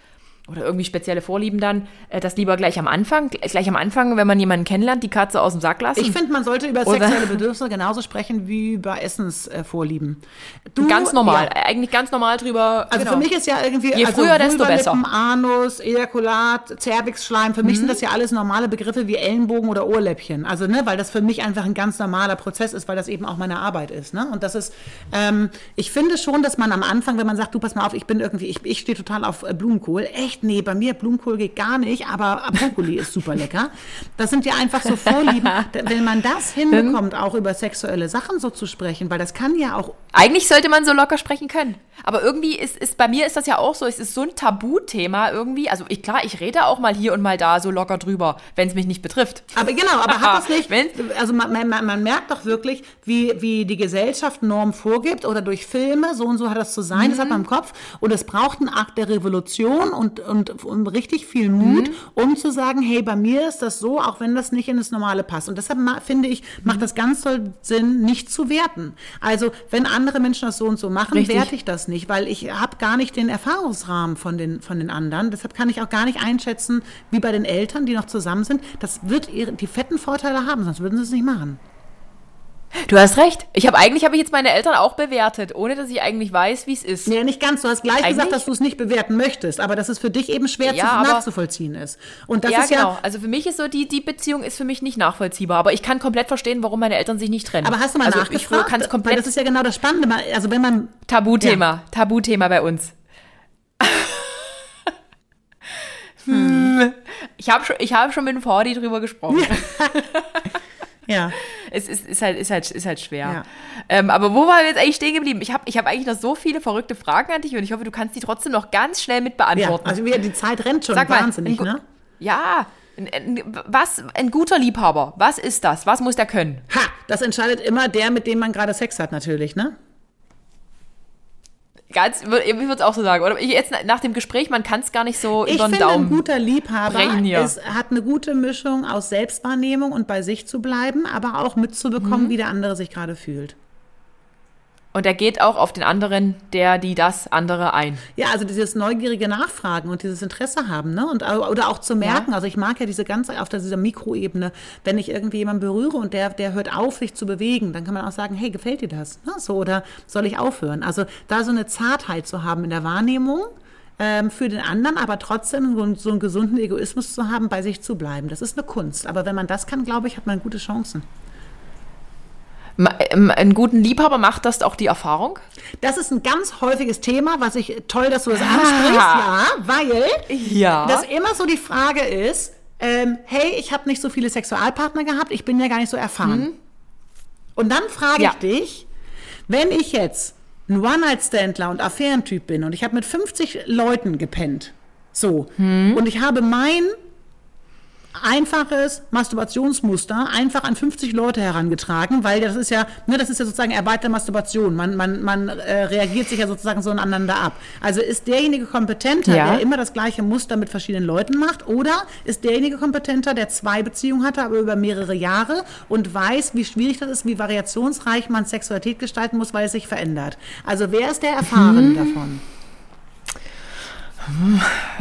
oder irgendwie spezielle Vorlieben dann, äh, das lieber gleich am Anfang, gleich am Anfang, wenn man jemanden kennenlernt, die Katze aus dem Sack lassen? ich finde, man sollte über sexuelle Bedürfnisse genauso sprechen wie über Essensvorlieben. (laughs) Du, ganz normal, Ja. eigentlich ganz normal drüber. Also genau. für mich ist ja irgendwie Je also früher, desto Vulvalippen, besser. Anus, Ejakulat, Zervixschleim, für mich Mhm. sind das ja alles normale Begriffe wie Ellenbogen oder Ohrläppchen. Also ne, weil das für mich einfach ein ganz normaler Prozess ist, weil das eben auch meine Arbeit ist. Ne? Und das ist, ähm, ich finde schon, dass man am Anfang, wenn man sagt, du pass mal auf, ich bin irgendwie, ich, ich stehe total auf äh, Blumenkohl. Echt, nee, bei mir Blumenkohl geht gar nicht, aber Brokkoli ist super lecker. Das sind ja einfach so Vorlieben. (laughs) wenn man das hinbekommt, auch über sexuelle Sachen so zu sprechen, weil das kann ja auch Eigentlich sollte man so locker sprechen können. Aber irgendwie ist, ist bei mir ist das ja auch so, es ist so ein Tabuthema irgendwie. Also ich, klar, ich rede auch mal hier und mal da so locker drüber, wenn es mich nicht betrifft. Aber genau, aber hat das nicht, also man, man, man merkt doch wirklich, wie, wie die Gesellschaft Norm vorgibt oder durch Filme, so und so hat das zu sein, das hat man im Kopf. Und es braucht einen Akt der Revolution und, und, und richtig viel Mut, um zu sagen, hey, bei mir ist das so, auch wenn das nicht in das Normale passt. Und deshalb finde ich, macht das ganz toll Sinn, nicht zu werten. Also wenn andere Menschen das so und so machen, Richtig. werte ich das nicht, weil ich habe gar nicht den Erfahrungsrahmen von den, von den anderen. Deshalb kann ich auch gar nicht einschätzen, wie bei den Eltern, die noch zusammen sind. Das wird ihre, die fetten Vorteile haben, sonst würden sie es nicht machen. Du hast recht. Ich habe eigentlich habe ich jetzt meine Eltern auch bewertet, ohne dass ich eigentlich weiß, wie es ist. Nee, nicht ganz. Du hast gleich Eigentlich? gesagt, dass du es nicht bewerten möchtest, aber dass es für dich eben schwer Ja, zu, nachzuvollziehen ist. Und das ja, ist genau. ja. Also für mich ist so, die, die Beziehung ist für mich nicht nachvollziehbar. Aber ich kann komplett verstehen, warum meine Eltern sich nicht trennen. Aber hast du mal also nachgefragt? Ich kann es Weil komplett. das ist ja genau das Spannende. Also wenn man Tabuthema. Tabuthema bei uns. Hm. (laughs) Ich habe schon, ich hab schon mit dem Fordi drüber gesprochen. (laughs) (laughs) ja. (laughs) Es ist, ist, halt, ist, halt, ist halt schwer. Ja. Ähm, aber wo waren wir jetzt eigentlich stehen geblieben? Ich habe ich hab eigentlich noch so viele verrückte Fragen an dich und ich hoffe, du kannst die trotzdem noch ganz schnell mit ja. beantworten. Also wie- die Zeit rennt schon Sag mal, wahnsinnig, ne? Ja, was, ein guter Liebhaber, was ist das? Was muss der können? Ha, das entscheidet immer der, mit dem man gerade Sex hat, natürlich, ne? Ganz, ich würde es auch so sagen. Oder jetzt na- nach dem Gespräch, man kann es gar nicht so Ich über den finde, ein Daumen. guter Liebhaber brechen hier. ist, hat eine gute Mischung aus Selbstwahrnehmung und bei sich zu bleiben, aber auch mitzubekommen, Mhm. wie der andere sich gerade fühlt. Und er geht auch auf den anderen, der, die, das andere ein. Ja, also dieses neugierige Nachfragen und dieses Interesse haben, ne? Und, oder auch zu merken, also ich mag ja diese ganze, auf dieser Mikroebene, wenn ich irgendwie jemanden berühre und der, der hört auf, sich zu bewegen, dann kann man auch sagen, hey, gefällt dir das? Ne? So, oder soll ich aufhören? Also da so eine Zartheit zu haben in der Wahrnehmung ähm, für den anderen, aber trotzdem so, einen- so einen gesunden Egoismus zu haben, bei sich zu bleiben. Das ist eine Kunst. Aber wenn man das kann, glaube ich, hat man gute Chancen. Ähm, Einen guten Liebhaber macht das auch die Erfahrung? Das ist ein ganz häufiges Thema, was ich toll, dass du das ansprichst, ja, weil Ja. das immer so die Frage ist, ähm, hey, ich habe nicht so viele Sexualpartner gehabt, ich bin ja gar nicht so erfahren. Und dann frage. Ja. ich dich, wenn ich jetzt ein One-Night-Standler und Affärentyp bin und ich habe mit 50 Leuten gepennt, so, Mhm. und ich habe mein einfaches Masturbationsmuster einfach an 50 Leute herangetragen, weil das ist ja, ne, das ist ja sozusagen erweiterte Masturbation. Man, man, man äh, reagiert sich ja sozusagen so aneinander ab. Also ist derjenige kompetenter, Ja. der immer das gleiche Muster mit verschiedenen Leuten macht, oder ist derjenige kompetenter, der zwei Beziehungen hatte, aber über mehrere Jahre und weiß, wie schwierig das ist, wie variationsreich man Sexualität gestalten muss, weil es sich verändert. Also wer ist der Erfahrene Mhm. davon?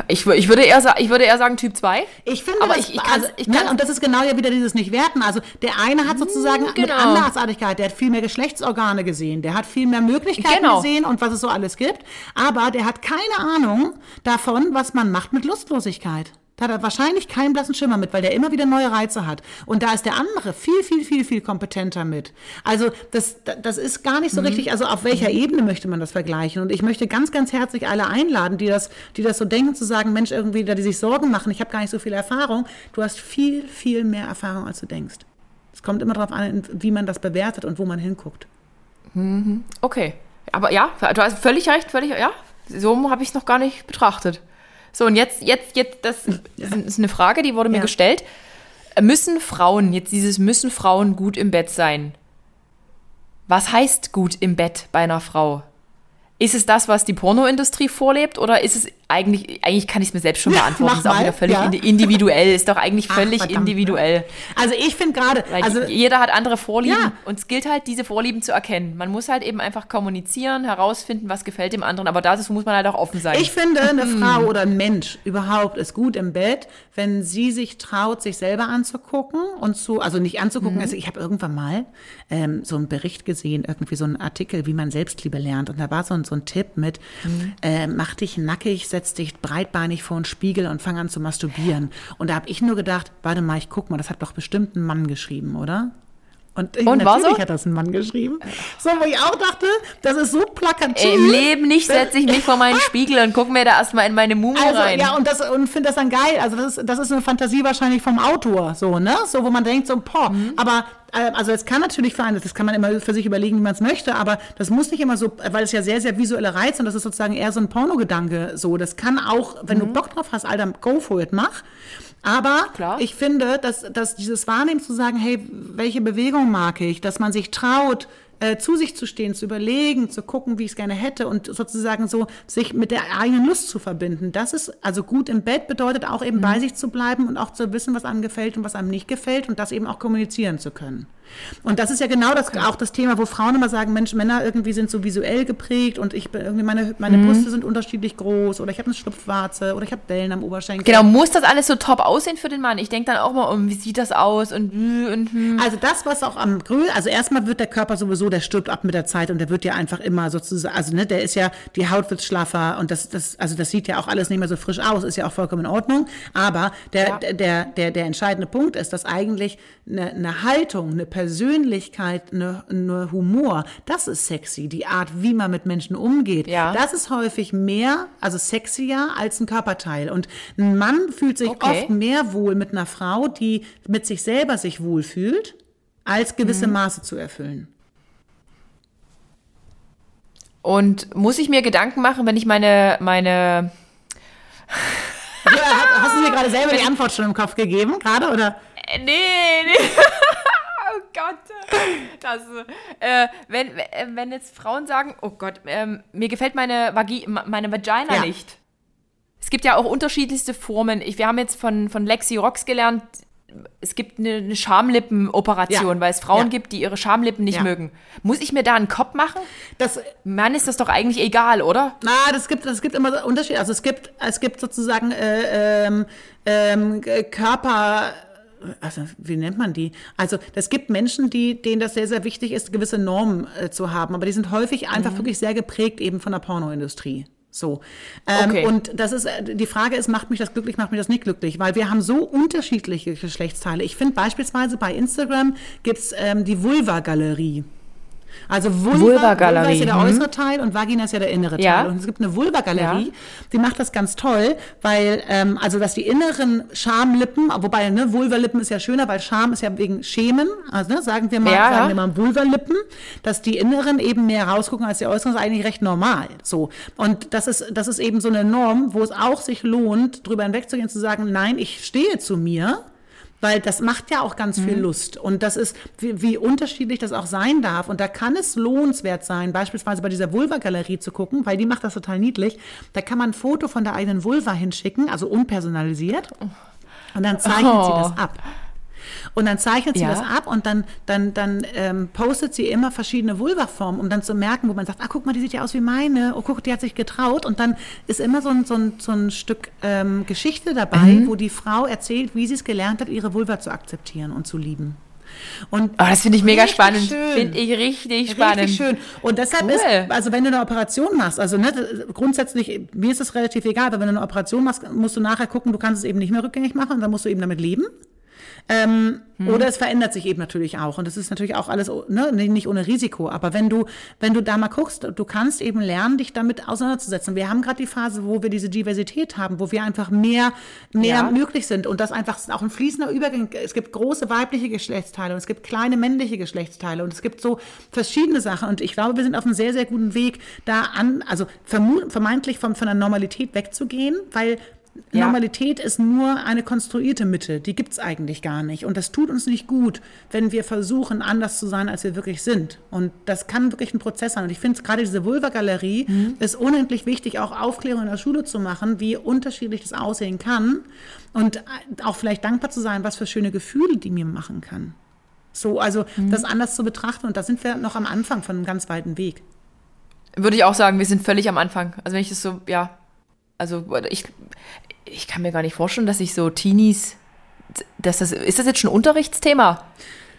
Ich, ich, würde eher, ich würde eher sagen Typ 2. Ich finde, Aber das, ich- ich kann's- also, ich ne, kann's- und das ist genau ja wieder dieses Nicht-Werten. Also der eine hat sozusagen mit genau. Andersartigkeit, der hat viel mehr Geschlechtsorgane gesehen, der hat viel mehr Möglichkeiten Genau. gesehen und was es so alles gibt, aber der hat keine Ahnung davon, was man macht mit Lustlosigkeit. Da hat er wahrscheinlich keinen blassen Schimmer mit, weil der immer wieder neue Reize hat. Und da ist der andere viel, viel, viel, viel kompetenter mit. Also das, das ist gar nicht so richtig, also auf welcher Ebene möchte man das vergleichen? Und ich möchte ganz, ganz herzlich alle einladen, die das, die das so denken, zu sagen, Mensch, irgendwie, da die sich Sorgen machen, ich habe gar nicht so viel Erfahrung. Du hast viel, viel mehr Erfahrung, als du denkst. Es kommt immer darauf an, wie man das bewertet und wo man hinguckt. Okay. Aber ja, du hast völlig recht, völlig, ja. So habe ich es noch gar nicht betrachtet. So, und jetzt, jetzt, jetzt, das ist eine Frage, die wurde mir Ja. gestellt. Müssen Frauen, jetzt dieses müssen Frauen gut im Bett sein? Was heißt gut im Bett bei einer Frau? Ist es das, was die Pornoindustrie vorlebt, oder ist es eigentlich, eigentlich kann ich es mir selbst schon (laughs) beantworten, mach ist auch mal, wieder völlig ja. indi- individuell, ist doch eigentlich (laughs) Ach, völlig verdammt, individuell. Also ich finde gerade, also jeder hat andere Vorlieben Ja. und es gilt halt, diese Vorlieben zu erkennen. Man muss halt eben einfach kommunizieren, herausfinden, was gefällt dem anderen, aber dazu muss man halt auch offen sein. Ich finde, eine. (laughs) Frau oder ein Mensch überhaupt ist gut im Bett, wenn sie sich traut, sich selber anzugucken und zu, also nicht anzugucken. Mhm. Also ich habe irgendwann mal ähm, so einen Bericht gesehen, irgendwie so einen Artikel, wie man Selbstliebe lernt. Und da war so ein, so ein Tipp mit, Mhm. äh, mach dich nackig, setz dich breitbeinig vor einen Spiegel und fang an zu masturbieren. Und da habe ich nur gedacht, warte mal, ich guck mal, das hat doch bestimmt ein Mann geschrieben, oder? Und, Und war natürlich so? hat das ein Mann geschrieben. So, wo ich auch dachte, das ist so plakativ. Ey, Im Leben nicht setze ich mich vor meinen Spiegel und gucke mir da erstmal in meine Mumu Also, rein. ja, und, das, und finde das dann geil. Also, das ist, das ist eine Fantasie wahrscheinlich vom Autor, so, ne? So, wo man denkt, so, boah, Mhm. aber, äh, also, es kann natürlich für einen, das kann man immer für sich überlegen, wie man es möchte, aber das muss nicht immer so, weil es ja sehr, sehr visuelle Reize und das ist sozusagen eher so ein Pornogedanke, so. Das kann auch, wenn du Bock drauf hast, Alter, go for it, mach. Aber Klar. ich finde, dass, dass dieses Wahrnehmen zu sagen, hey, welche Bewegung mag ich, dass man sich traut, äh, zu sich zu stehen, zu überlegen, zu gucken, wie ich es gerne hätte und sozusagen so sich mit der eigenen Lust zu verbinden. Das ist also gut im Bett bedeutet auch eben bei sich zu bleiben und auch zu wissen, was einem gefällt und was einem nicht gefällt und das eben auch kommunizieren zu können. Und das ist ja genau das, auch das Thema, wo Frauen immer sagen, Mensch, Männer irgendwie sind so visuell geprägt und ich bin irgendwie meine, meine Mhm. Brüste sind unterschiedlich groß oder ich habe eine Schlupfwarze oder ich habe Dellen am Oberschenkel. Genau, muss das alles so top aussehen für den Mann? Ich denke dann auch mal, um, wie sieht das aus und, und hm. Also das, was auch am Grün, also erstmal wird der Körper sowieso, der stirbt ab mit der Zeit und der wird ja einfach immer sozusagen, also ne, der ist ja, die Haut wird schlaffer und das, das, also das sieht ja auch alles nicht mehr so frisch aus, ist ja auch vollkommen in Ordnung. Aber der, Ja. der, der, der, entscheidende Punkt ist, dass eigentlich eine, eine Haltung, eine Persönlichkeit, eine, eine Humor, das ist sexy. Die Art, wie man mit Menschen umgeht, Ja. das ist häufig mehr, also sexier als ein Körperteil. Und ein Mann fühlt sich Okay. oft mehr wohl mit einer Frau, die mit sich selber sich wohlfühlt, als gewisse Mhm. Maße zu erfüllen. Und muss ich mir Gedanken machen, wenn ich meine, meine, hast du mir gerade selber die Antwort schon im Kopf gegeben, gerade, oder? Äh, nee, nee. (laughs) Gott. Das, äh, wenn, äh, wenn jetzt Frauen sagen, oh Gott, ähm, mir gefällt meine, Vagi meine Vagina Ja. nicht. Es gibt ja auch unterschiedlichste Formen. Ich, wir haben jetzt von, von Lexi Rox gelernt, es gibt eine, eine Schamlippenoperation, Ja. weil es Frauen Ja. gibt, die ihre Schamlippen nicht Ja. mögen. Muss ich mir da einen Kopf machen? Das, Mann, ist das doch eigentlich egal, oder? na, das gibt, das gibt immer Unterschiede. Also es gibt, es gibt sozusagen äh, ähm, ähm, äh, Körper. Also, wie nennt man die? Also, es gibt Menschen, die, denen das sehr, sehr wichtig ist, gewisse Normen äh, zu haben, aber die sind häufig Mhm. einfach wirklich sehr geprägt eben von der Pornoindustrie. So. Ähm, Okay. Und das ist, äh, die Frage ist, macht mich das glücklich, macht mich das nicht glücklich? Weil wir haben so unterschiedliche Geschlechtsteile. Ich finde beispielsweise bei Instagram gibt's ähm, die Vulva-Galerie. Also Vulva, Vulva-Galerie, Vulva ist ja der mhm. äußere Teil und Vagina ist ja der innere Teil. Ja. Und es gibt eine Vulva-Galerie, Ja. die macht das ganz toll, weil, ähm, also dass die inneren Schamlippen, wobei, ne, Vulvalippen ist ja schöner, weil Scham ist ja wegen Schämen, also ne, sagen wir mal, Ja, sagen wir mal Vulvalippen, dass die inneren eben mehr rausgucken als die äußeren, ist eigentlich recht normal. So. Und das ist, das ist eben so eine Norm, wo es auch sich lohnt, drüber hinwegzugehen, zu sagen, nein, ich stehe zu mir. Weil das macht ja auch ganz viel Mhm. Lust. Und das ist, wie, wie unterschiedlich das auch sein darf. Und da kann es lohnenswert sein, beispielsweise bei dieser Vulva-Galerie zu gucken, weil die macht das total niedlich. Da kann man ein Foto von der eigenen Vulva hinschicken, also unpersonalisiert. Und dann zeichnet sie Oh. das ab. Und dann zeichnet sie Ja. das ab und dann, dann, dann ähm, postet sie immer verschiedene Vulva-Formen, um dann zu merken, wo man sagt, ah, guck mal, die sieht ja aus wie meine. Oh, guck, die hat sich getraut. Und dann ist immer so ein, so ein, so ein Stück ähm, Geschichte dabei, Mhm. wo die Frau erzählt, wie sie es gelernt hat, ihre Vulva zu akzeptieren und zu lieben. Und Oh, das finde ich mega spannend. Finde ich richtig spannend. Richtig schön. Und deshalb Cool. ist, also wenn du eine Operation machst, also ne, grundsätzlich, mir ist es relativ egal, aber wenn du eine Operation machst, musst du nachher gucken, du kannst es eben nicht mehr rückgängig machen und dann musst du eben damit leben. Ähm, Hm. Oder es verändert sich eben natürlich auch. Und das ist natürlich auch alles ne, nicht ohne Risiko. Aber wenn du, wenn du da mal guckst, du kannst eben lernen, dich damit auseinanderzusetzen. Wir haben gerade die Phase, wo wir diese Diversität haben, wo wir einfach mehr, mehr Ja. möglich sind. Und das einfach auch ein fließender Übergang. Es gibt große weibliche Geschlechtsteile und es gibt kleine männliche Geschlechtsteile und es gibt so verschiedene Sachen. Und ich glaube, wir sind auf einem sehr, sehr guten Weg, da an, also vermeintlich von, von der Normalität wegzugehen, weil Ja. Normalität ist nur eine konstruierte Mitte. Die gibt's eigentlich gar nicht. Und das tut uns nicht gut, wenn wir versuchen, anders zu sein, als wir wirklich sind. Und das kann wirklich ein Prozess sein. Und ich finde gerade diese Vulva-Galerie Mhm. ist unendlich wichtig, auch Aufklärung in der Schule zu machen, wie unterschiedlich das aussehen kann. Und auch vielleicht dankbar zu sein, was für schöne Gefühle die mir machen kann. So, also Mhm. das anders zu betrachten. Und da sind wir noch am Anfang von einem ganz weiten Weg. Würde ich auch sagen, wir sind völlig am Anfang. Also wenn ich das so, ja, also ich, ich kann mir gar nicht vorstellen, dass ich so Teenies, dass das, ist das jetzt schon Unterrichtsthema?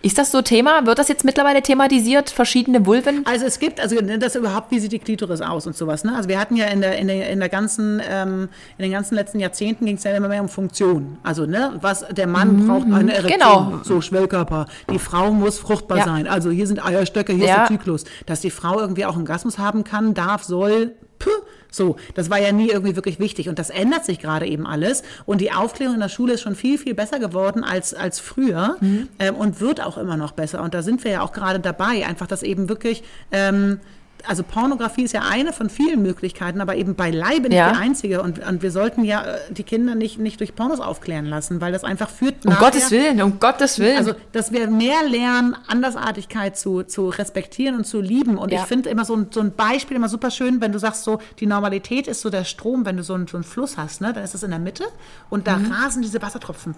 Ist das so Thema? Wird das jetzt mittlerweile thematisiert, verschiedene Vulven? Also es gibt, also ne, das überhaupt, wie sieht die Klitoris aus und sowas. Ne? Also wir hatten ja in der, in der, in der ganzen, ähm, in den ganzen letzten Jahrzehnten ging es ja immer mehr um Funktion. Also ne, was der Mann braucht eine Erektion, genau. so Schwellkörper. Die Frau muss fruchtbar Ja. sein. Also hier sind Eierstöcke, hier Ja. ist der Zyklus. Dass die Frau irgendwie auch einen Orgasmus haben kann, darf, soll, puh, so, das war ja nie irgendwie wirklich wichtig. Und das ändert sich gerade eben alles. Und die Aufklärung in der Schule ist schon viel, viel besser geworden als, als früher ähm, und wird auch immer noch besser. Und da sind wir ja auch gerade dabei, einfach das eben wirklich. Ähm, also Pornografie ist ja eine von vielen Möglichkeiten, aber eben beileibe nicht Ja. die einzige. Und, und wir sollten ja äh, die Kinder nicht, nicht durch Pornos aufklären lassen, weil das einfach führt Um nachher- Gottes Willen, um Gottes Willen. also, dass wir mehr lernen, Andersartigkeit zu, zu respektieren und zu lieben. Und Ja. ich finde immer so ein, so ein Beispiel immer super schön, wenn du sagst, so die Normalität ist so der Strom, wenn du so einen, so einen Fluss hast, ne? dann ist es in der Mitte und da Mhm. rasen diese Wassertropfen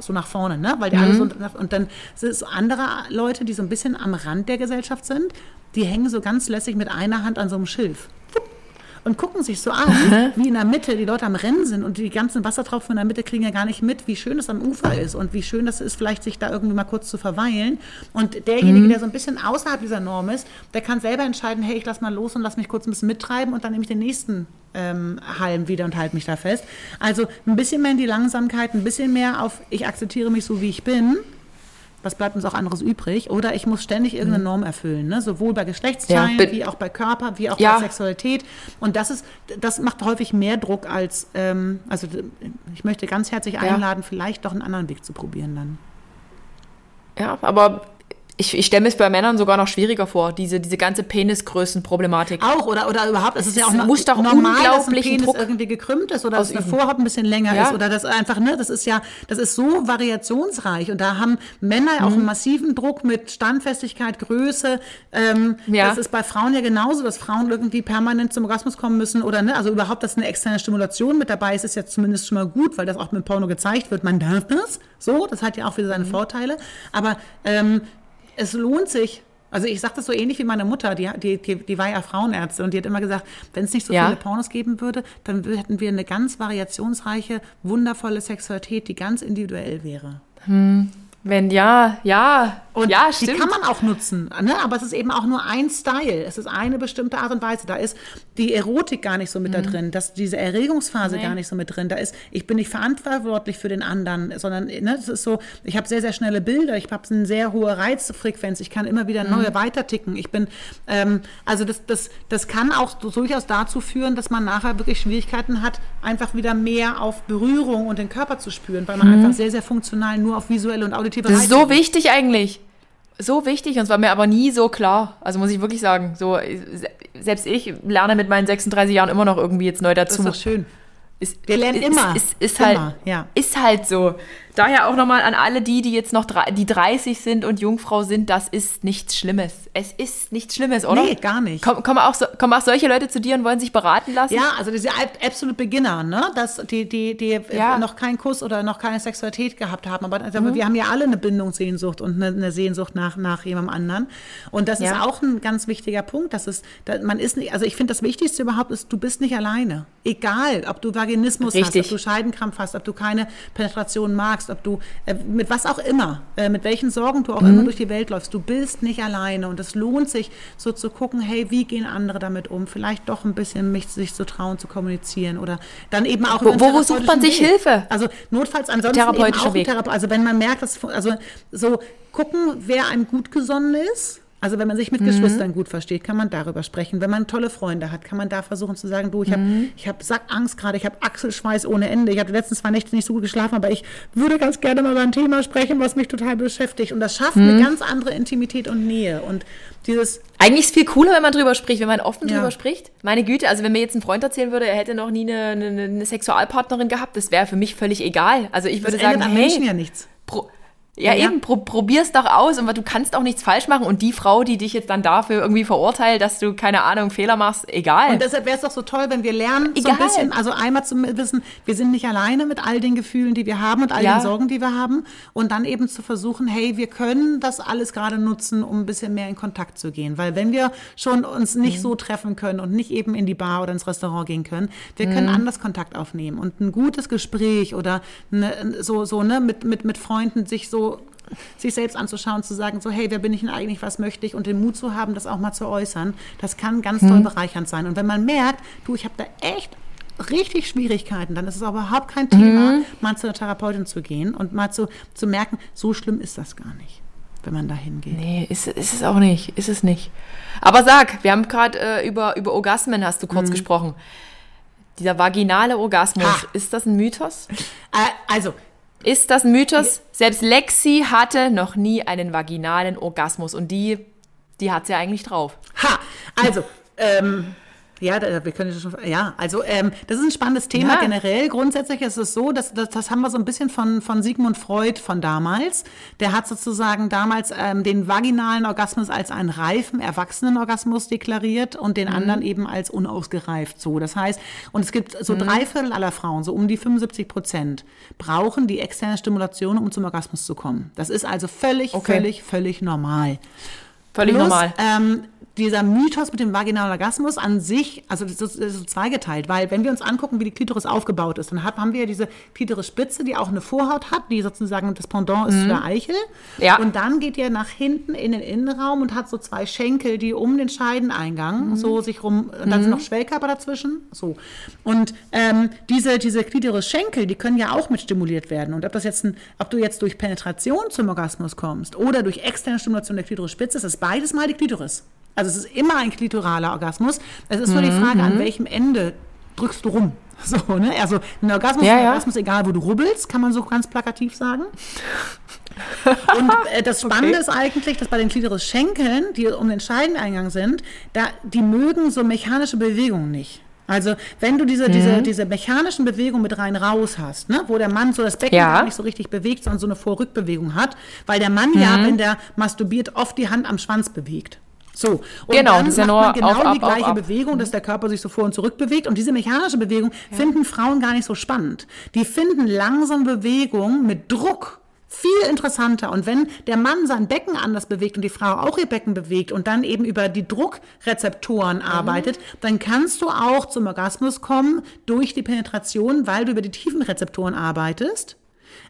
so nach vorne, ne? weil die alle so, und dann sind es so andere Leute, die so ein bisschen am Rand der Gesellschaft sind, die hängen so ganz lässig mit einer Hand an so einem Schilf und gucken sich so an, wie in der Mitte die Leute am Rennen sind und die ganzen Wassertropfen in der Mitte kriegen ja gar nicht mit, wie schön es am Ufer ist und wie schön das ist, vielleicht sich da irgendwie mal kurz zu verweilen. Und derjenige, der so ein bisschen außerhalb dieser Norm ist, der kann selber entscheiden, hey, ich lass mal los und lass mich kurz ein bisschen mittreiben und dann nehme ich den nächsten ähm, Halm wieder und halte mich da fest. Also ein bisschen mehr in die Langsamkeit, ein bisschen mehr auf, ich akzeptiere mich so, wie ich bin. Was bleibt uns auch anderes übrig? Oder ich muss ständig irgendeine Norm erfüllen, ne? sowohl bei Geschlechtsteilen Mhm. Ja, wie auch bei Körper, wie auch Ja. bei Sexualität. Und das ist, das macht häufig mehr Druck als, ähm, also ich möchte ganz herzlich einladen, vielleicht doch einen anderen Weg zu probieren dann. ja, aber ich, ich stelle mir es bei Männern sogar noch schwieriger vor, diese, diese ganze Penisgrößenproblematik. Auch oder oder überhaupt, es ist ja auch Es muss doch normal, dass ein Penis Druck irgendwie gekrümmt ist oder dass eine ausüben. Vorhaut ein bisschen länger Ja. ist oder das einfach ne, das ist ja, das ist so variationsreich und da haben Männer auch Mhm. einen massiven Druck mit Standfestigkeit, Größe. Ähm, Ja. Das ist bei Frauen ja genauso, dass Frauen irgendwie permanent zum Orgasmus kommen müssen oder ne, also überhaupt, dass eine externe Stimulation mit dabei ist, ist ja zumindest schon mal gut, weil das auch mit Porno gezeigt wird. Man darf das, so, das hat ja auch wieder Mhm. seine Vorteile. Aber ähm, es lohnt sich. Also ich sage das so ähnlich wie meine Mutter, die, die, die, war ja Frauenärztin und die hat immer gesagt, wenn es nicht so Ja. viele Pornos geben würde, dann hätten wir eine ganz variationsreiche, wundervolle Sexualität, die ganz individuell wäre. Wenn ja, ja, Und ja, die kann man auch nutzen, ne? aber es ist eben auch nur ein Style. Es ist eine bestimmte Art und Weise. Da ist die Erotik gar nicht so mit da drin, dass diese Erregungsphase Mhm. Nee. gar nicht so mit drin. Da ist, ich bin nicht verantwortlich für den anderen, sondern ne, das ist so, ich habe sehr, sehr schnelle Bilder, ich habe eine sehr hohe Reizfrequenz, ich kann immer wieder Mhm. neue weiterticken. Ich bin, ähm, also das, das, das kann auch durchaus dazu führen, dass man nachher wirklich Schwierigkeiten hat, einfach wieder mehr auf Berührung und den Körper zu spüren, weil man einfach sehr, sehr funktional nur auf visuelle und auditive Mhm. Das ist so wichtig eigentlich. So wichtig und es war mir aber nie so klar. Also muss ich wirklich sagen, so se- selbst ich lerne mit meinen 36 Jahren immer noch irgendwie jetzt neu Das dazu. ist doch schön. Ist, Wir lernen ist, immer. Ist, ist, Immer, halt, ja. ist halt so. Daher auch nochmal an alle die, die jetzt noch die 30 sind und Jungfrau sind, das ist nichts Schlimmes. Es ist nichts Schlimmes, oder? Nee, gar nicht. Kommen, kommen, auch so, kommen auch solche Leute zu dir und wollen sich beraten lassen? Ja, also diese Ab- Absolute Beginner, ne? Dass die, die, die Ja. noch keinen Kuss oder noch keine Sexualität gehabt haben. Aber also, wir haben ja alle eine Bindungssehnsucht und eine, eine Sehnsucht nach, nach jemandem anderen. Und das ist Ja. auch ein ganz wichtiger Punkt. Dass es, da, man ist nicht, also ich finde, das Wichtigste überhaupt ist, du bist nicht alleine. Egal, ob du Vaginismus Richtig. hast, ob du Scheidenkrampf hast, ob du keine Penetration magst, ob du äh, mit was auch immer, äh, mit welchen Sorgen du auch Mhm. immer durch die Welt läufst, du bist nicht alleine. Und es lohnt sich, so zu gucken, hey, wie gehen andere damit um? Vielleicht doch ein bisschen mich sich zu trauen, zu kommunizieren oder dann eben auch Wo- wo sucht man sich Weg. Hilfe? Also notfalls ansonsten Therapeutischer Weg. Therape also wenn man merkt, dass also so gucken, wer einem gut gesonnen ist. Also wenn man sich mit Mhm. Geschwistern gut versteht, kann man darüber sprechen. Wenn man tolle Freunde hat, kann man da versuchen zu sagen, du, ich habe Mhm. ich hab Sackangst gerade, ich habe Achselschweiß ohne Ende. Ich habe die letzten zwei Nächte nicht so gut geschlafen, aber ich würde ganz gerne mal über ein Thema sprechen, was mich total beschäftigt. Und das schafft Mhm. eine ganz andere Intimität und Nähe. Und dieses Eigentlich ist es viel cooler, wenn man drüber spricht, wenn man offen Ja. drüber spricht. Meine Güte, also wenn mir jetzt ein Freund erzählen würde, er hätte noch nie eine, eine, eine Sexualpartnerin gehabt, das wäre für mich völlig egal. Also ich das würde sagen, am hey, Menschen ja nichts. Pro ja, Ja, eben, pro, probier's doch aus und du kannst auch nichts falsch machen und die Frau, die dich jetzt dann dafür irgendwie verurteilt, dass du, keine Ahnung, Fehler machst, egal. Und deshalb wäre es doch so toll, wenn wir lernen, so Egal. ein bisschen, also einmal zu wissen, wir sind nicht alleine mit all den Gefühlen, die wir haben und all Ja. den Sorgen, die wir haben. Und dann eben zu versuchen, hey, wir können das alles gerade nutzen, um ein bisschen mehr in Kontakt zu gehen. Weil wenn wir schon uns nicht so treffen können und nicht eben in die Bar oder ins Restaurant gehen können, wir können anders Kontakt aufnehmen. Und ein gutes Gespräch oder ne, so, so ne, mit, mit, mit Freunden sich so sich selbst anzuschauen, zu sagen, so, hey, wer bin ich denn eigentlich, was möchte ich und den Mut zu haben, das auch mal zu äußern, das kann ganz toll bereichernd sein. Und wenn man merkt, du, ich habe da echt richtig Schwierigkeiten, dann ist es aber überhaupt kein Thema, mal zu einer Therapeutin zu gehen und mal zu, zu merken, so schlimm ist das gar nicht, wenn man da hingeht. nee, ist, ist es auch nicht, ist es nicht. Aber sag, wir haben gerade äh, über, über Orgasmen, hast du kurz gesprochen. Dieser vaginale Orgasmus, Ha. ist das ein Mythos? Äh, also, Ist das ein Mythos? Selbst Lexi hatte noch nie einen vaginalen Orgasmus und die, die hat ja eigentlich drauf. Ha, also Ähm, ja, da, wir können schon, ja, also ähm, das ist ein spannendes Thema Ja. generell. Grundsätzlich ist es so, dass, dass das haben wir so ein bisschen von, von Sigmund Freud von damals. Der hat sozusagen damals ähm, den vaginalen Orgasmus als einen reifen, erwachsenen Orgasmus deklariert und den anderen eben als unausgereift so. Das heißt, und es gibt so drei Viertel aller Frauen, so um die 75 Prozent, brauchen die externe Stimulation, um zum Orgasmus zu kommen. Das ist also völlig, Okay. völlig, völlig normal. Völlig Plus, normal. Ähm, dieser Mythos mit dem vaginalen Orgasmus an sich, also das ist, das ist so zweigeteilt, weil wenn wir uns angucken, wie die Klitoris aufgebaut ist, dann hab- haben wir ja diese Klitorisspitze, die auch eine Vorhaut hat, die sozusagen das Pendant ist zu der Eichel. Mhm. Ja. Und dann geht ihr nach hinten in den Innenraum und hat so zwei Schenkel, die um den Scheideneingang Mhm. so sich rum, und dann sind noch Schwellkörper dazwischen. So. Und ähm, diese, diese Klitoris-Schenkel, die können ja auch mit stimuliert werden. Und ob das jetzt ein, ob du jetzt durch Penetration zum Orgasmus kommst oder durch externe Stimulation der Klitorisspitze, ist das beides mal die Klitoris. Also es ist immer ein klitoraler Orgasmus. Es ist nur die Mhm, Frage, an welchem Ende drückst du rum. (laughs) So, ne? Also ein Orgasmus Ja, ist ein ja. Orgasmus, egal wo du rubbelst, kann man so ganz plakativ sagen. Und äh, das (laughs) Spannende Okay. ist eigentlich, dass bei den Klitoris-Schenkeln, die um den Scheideneingang sind, da, die mögen so mechanische Bewegungen nicht. Also wenn du diese, Mhm. diese, diese mechanischen Bewegungen mit rein raus hast, ne, wo der Mann so das Becken Ja. gar nicht so richtig bewegt, sondern so eine Vor-Rück-Bewegung hat, weil der Mann ja, Mhm. wenn der masturbiert, oft die Hand am Schwanz bewegt. So. Und Genau, dann das ist ja man genau auf, die gleiche auf. Bewegung, dass der Körper sich so vor und zurück bewegt. Und diese mechanische Bewegung finden Frauen gar nicht so spannend. Die finden langsame Bewegung mit Druck viel interessanter. Und wenn der Mann sein Becken anders bewegt und die Frau auch ihr Becken bewegt und dann eben über die Druckrezeptoren arbeitet, dann kannst du auch zum Orgasmus kommen durch die Penetration, weil du über die tiefen Rezeptoren arbeitest.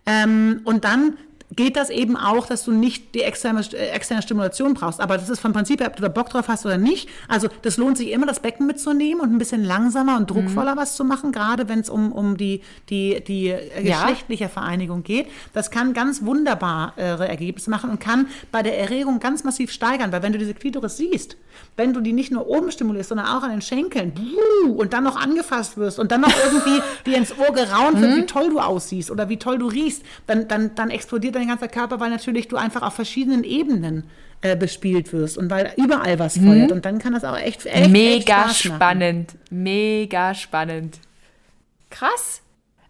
Ähm, und dann geht das eben auch, dass du nicht die externe, äh, externe Stimulation brauchst. Aber das ist vom Prinzip her, ob du da Bock drauf hast oder nicht. Also das lohnt sich immer, das Becken mitzunehmen und ein bisschen langsamer und druckvoller was zu machen, gerade wenn es um, um die, die, die äh, Ja. geschlechtliche Vereinigung geht. Das kann ganz wunderbare Ergebnisse machen und kann bei der Erregung ganz massiv steigern, weil wenn du diese Klitoris siehst, wenn du die nicht nur oben stimulierst, sondern auch an den Schenkeln und dann noch angefasst wirst und dann noch irgendwie (laughs) dir ins Ohr geraunt wird, wie toll du aussiehst oder wie toll du riechst, dann, dann, dann explodiert dein ganzer Körper, weil natürlich du einfach auf verschiedenen Ebenen äh, bespielt wirst und weil überall was feuert und dann kann das auch echt, echt, echt Mega machen. spannend. Mega spannend. Krass.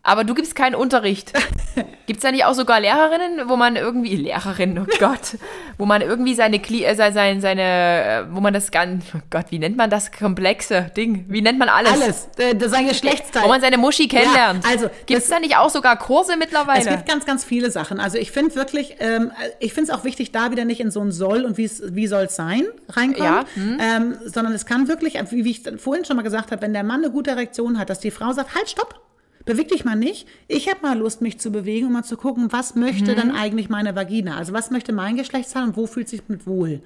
Aber du gibst keinen Unterricht. (laughs) Gibt es da nicht auch sogar Lehrerinnen, wo man irgendwie, Lehrerinnen, oh (laughs) Gott, wo man irgendwie seine, Kli äh, seine, seine, äh, wo man das ganz, oh Gott, wie nennt man das komplexe Ding? Wie nennt man alles? Alles, äh, sein Geschlechtsteil. Wo man seine Muschi kennenlernt. also, Gibt es da nicht auch sogar Kurse mittlerweile? Es gibt ganz, ganz viele Sachen. Also ich finde wirklich, ähm, ich finde es auch wichtig, da wieder nicht in so ein Soll und wie soll es sein reinkommen, Ja, hm. ähm, sondern es kann wirklich, wie, ich vorhin schon mal gesagt habe, wenn der Mann eine gute Erektion hat, dass die Frau sagt, halt, stopp. Beweg dich mal nicht. Ich habe mal Lust, mich zu bewegen, um mal zu gucken, was möchte Mhm. dann eigentlich meine Vagina? Also was möchte mein Geschlechtsteil und wo fühlt sich mit wohl?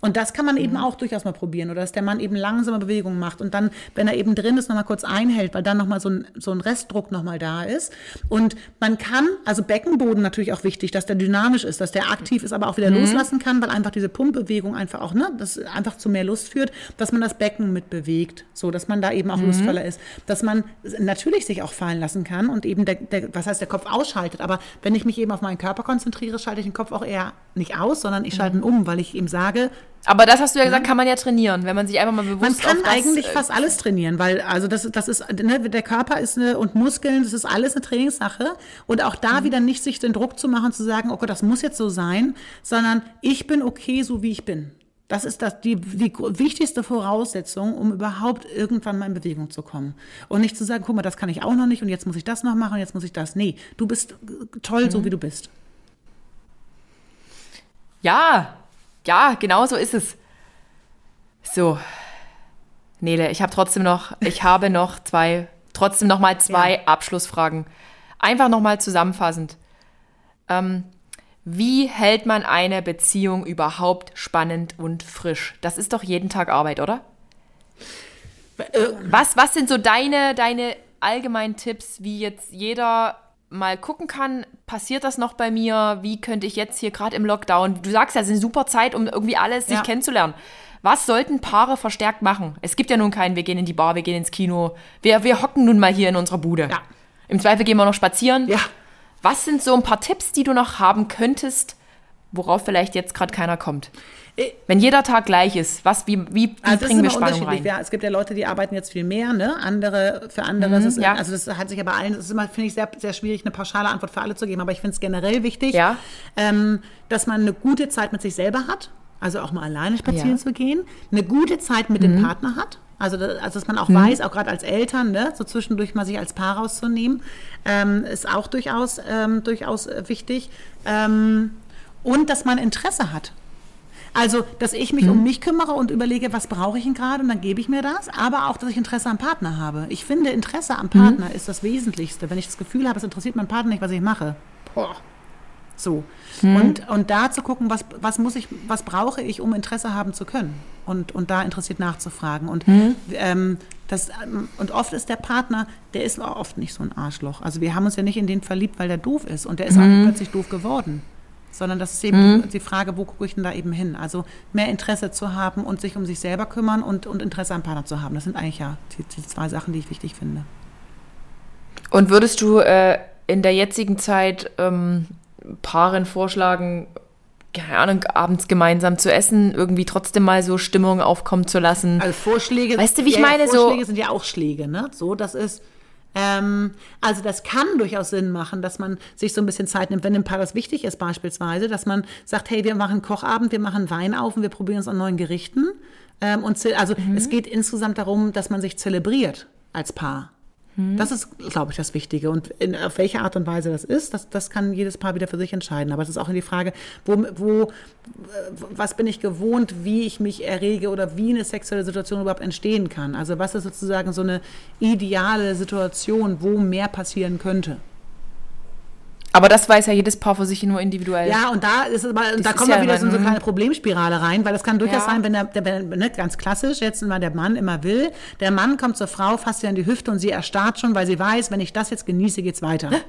Und das kann man Mhm. eben auch durchaus mal probieren. Oder dass der Mann eben langsame Bewegungen macht und dann, wenn er eben drin ist, nochmal kurz einhält, weil dann nochmal so ein, so ein Restdruck nochmal da ist. Und man kann, also Beckenboden natürlich auch wichtig, dass der dynamisch ist, dass der aktiv ist, aber auch wieder Mhm. loslassen kann, weil einfach diese Pumpbewegung einfach auch, ne, das einfach zu mehr Lust führt, dass man das Becken mit bewegt, so dass man da eben auch lustvoller ist, dass man natürlich sich auch fallen lassen kann und eben der, der, was heißt der Kopf ausschaltet, aber wenn ich mich eben auf meinen Körper konzentriere, schalte ich den Kopf auch eher nicht aus, sondern ich schalte ihn um, weil ich ihm sage, Aber das hast du ja gesagt, kann man ja trainieren, wenn man sich einfach mal bewusst man kann das, eigentlich äh, fast alles trainieren, weil also das, das ist ne, der Körper ist eine und Muskeln, das ist alles eine Trainingssache und auch da Mhm. wieder nicht sich den Druck zu machen, zu sagen, okay, das muss jetzt so sein, sondern ich bin okay, so wie ich bin. Das ist das, die, die wichtigste Voraussetzung, um überhaupt irgendwann mal in Bewegung zu kommen. Und nicht zu sagen, guck mal, das kann ich auch noch nicht und jetzt muss ich das noch machen und jetzt muss ich das. Nee, du bist toll, Mhm. so wie du bist. Ja, ja, genau so ist es. So, Nele, ich habe trotzdem noch, ich habe noch zwei, trotzdem noch mal zwei Ja. Abschlussfragen. Einfach noch mal zusammenfassend. Ähm, wie hält man eine Beziehung überhaupt spannend und frisch? Das ist doch jeden Tag Arbeit, oder? Was, was sind so deine, deine allgemeinen Tipps, wie jetzt jeder mal gucken kann, passiert das noch bei mir? Wie könnte ich jetzt hier gerade im Lockdown, du sagst ja, es ist eine super Zeit, um irgendwie alles sich Ja. kennenzulernen. Was sollten Paare verstärkt machen? Es gibt ja nun keinen, wir gehen in die Bar, wir gehen ins Kino. Wir, wir hocken nun mal hier in unserer Bude. Ja. Im Zweifel gehen wir noch spazieren. Ja. Was sind so ein paar Tipps, die du noch haben könntest, worauf vielleicht jetzt gerade keiner kommt? Wenn jeder Tag gleich ist, was, wie, wie, wie Also bringen wir Spannung unterschiedlich. rein? Ja, es gibt ja Leute, die arbeiten jetzt viel mehr, ne? Andere, für andere ist es, ja. also das hat sich aber allen, das ist immer, finde ich, sehr, sehr schwierig, eine pauschale Antwort für alle zu geben, aber ich finde es generell wichtig, Ja. ähm, dass man eine gute Zeit mit sich selber hat, also auch mal alleine spazieren Ja. zu gehen, eine gute Zeit mit dem Partner hat, also, also dass man auch weiß, auch gerade als Eltern, ne, so zwischendurch mal sich als Paar rauszunehmen, ähm, ist auch durchaus, ähm, durchaus äh, wichtig. Ähm, und dass man Interesse hat. Also, dass ich mich um mich kümmere und überlege, was brauche ich denn gerade und dann gebe ich mir das, aber auch, dass ich Interesse am Partner habe. Ich finde, Interesse am Partner ist das Wesentlichste. Wenn ich das Gefühl habe, es interessiert meinen Partner nicht, was ich mache. Boah. So. Und, und da zu gucken, was, was muss ich, was brauche ich, um Interesse haben zu können. Und, und da interessiert nachzufragen. Und, ähm, das, ähm, und oft ist der Partner, der ist auch oft nicht so ein Arschloch. Also wir haben uns ja nicht in den verliebt, weil der doof ist. Und der ist auch nicht plötzlich doof geworden. Sondern das ist eben die Frage, wo gucke ich denn da eben hin? Also mehr Interesse zu haben und sich um sich selber kümmern und, und Interesse am Partner zu haben. Das sind eigentlich ja die, die zwei Sachen, die ich wichtig finde. Und würdest du äh, in der jetzigen Zeit ähm, Paaren vorschlagen, keine Ahnung, abends gemeinsam zu essen, irgendwie trotzdem mal so Stimmung aufkommen zu lassen? Also Vorschläge, Weißt du, wie ich ja, meine? So- Vorschläge sind ja auch Schläge, ne? So, das ist, ähm, also das kann durchaus Sinn machen, dass man sich so ein bisschen Zeit nimmt, wenn dem Paar das wichtig ist beispielsweise, dass man sagt, hey, wir machen Kochabend, wir machen Wein auf und wir probieren uns an neuen Gerichten. Ähm, und also Mhm. es geht insgesamt darum, dass man sich zelebriert als Paar. Mhm. Das ist, glaube ich, das Wichtige. Und in, auf welche Art und Weise das ist, das, das kann jedes Paar wieder für sich entscheiden. Aber es ist auch die Frage, wo, wo, was bin ich gewohnt, wie ich mich errege oder wie eine sexuelle Situation überhaupt entstehen kann. Also was ist sozusagen so eine ideale Situation, wo mehr passieren könnte. Aber das weiß ja jedes Paar für sich nur individuell. Ja, und da ist aber, da ist kommen ja wir wieder immer, so in so eine kleine Problemspirale rein, weil das kann durchaus Ja. sein, wenn der, der wenn, ne, ganz klassisch jetzt mal der Mann immer will, der Mann kommt zur Frau, fasst sie an die Hüfte und sie erstarrt schon, weil sie weiß, wenn ich das jetzt genieße, geht's weiter. (laughs)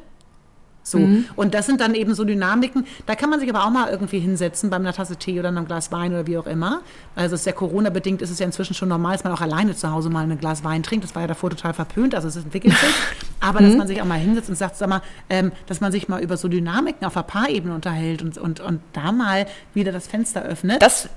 So. Mhm. Und das sind dann eben so Dynamiken. Da kann man sich aber auch mal irgendwie hinsetzen bei einer Tasse Tee oder einem Glas Wein oder wie auch immer. Also es ist ja Corona-bedingt, ist es ja inzwischen schon normal, dass man auch alleine zu Hause mal ein Glas Wein trinkt. Das war ja davor total verpönt, also es entwickelt sich. (laughs) Aber Mhm. dass man sich auch mal hinsetzt und sagt, sag mal, ähm, dass man sich mal über so Dynamiken auf der Paarebene unterhält und, und, und da mal wieder das Fenster öffnet. Das,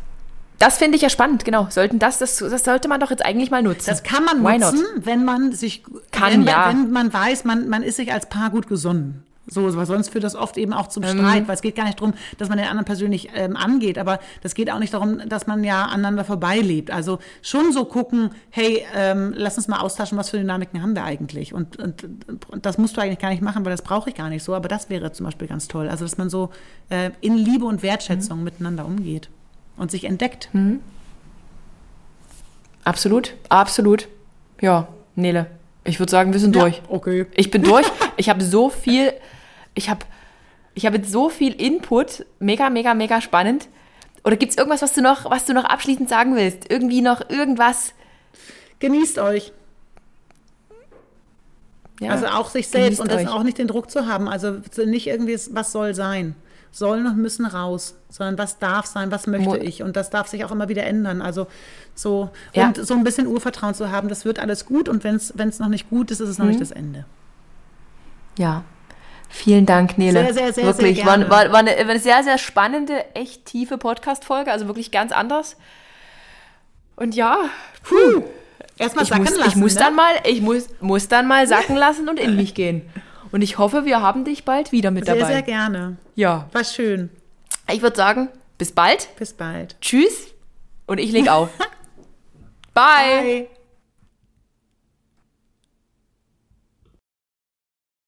das finde ich ja spannend, genau. Sollten das, das, das sollte man doch jetzt eigentlich mal nutzen. Das kann man Why nutzen, not? wenn man sich Kann, wenn, man- ja. wenn man weiß, man, man ist sich als Paar gut gesonnen. So, weil sonst führt das oft eben auch zum Ähm. Streit, weil es geht gar nicht darum, dass man den anderen persönlich ähm, angeht, aber das geht auch nicht darum, dass man ja aneinander vorbeilebt. Also schon so gucken, hey, ähm, lass uns mal austauschen, was für Dynamiken haben wir eigentlich. Und, und, und das musst du eigentlich gar nicht machen, weil das brauche ich gar nicht so, aber das wäre zum Beispiel ganz toll. Also, dass man so äh, in Liebe und Wertschätzung miteinander umgeht und sich entdeckt. Absolut, absolut. Ja, Nele, ich würde sagen, wir sind Ja, durch. okay. Ich bin durch. Ich habe so viel, ich habe ich habe jetzt so viel Input, mega, mega, mega spannend. Oder gibt es irgendwas, was du noch, was du noch abschließend sagen willst? Irgendwie noch irgendwas? Genießt euch. Ja, Also auch sich selbst und das euch. auch nicht den Druck zu haben. Also nicht irgendwie, was soll sein. Sollen und müssen raus, sondern was darf sein, was möchte Mo- ich. Und das darf sich auch immer wieder ändern. Also so, Ja. und so ein bisschen Urvertrauen zu haben, das wird alles gut und wenn es noch nicht gut ist, ist es noch Mhm. nicht das Ende. Ja. Vielen Dank, Nele. Sehr, sehr, sehr, wirklich, sehr war, gerne. war, war, eine, war eine sehr, sehr spannende, echt tiefe Podcast-Folge, also wirklich ganz anders. Und ja, Puh. Erstmal ich sacken muss, lassen. ich muss ne? dann mal, ich muss, muss dann mal sacken lassen und in mich gehen. Und ich hoffe, wir haben dich bald wieder mit Sehr, dabei. sehr gerne. Ja. War schön. Ich würde sagen, bis bald. Bis bald. Tschüss. Und ich leg auf. (laughs) Bye. Bye.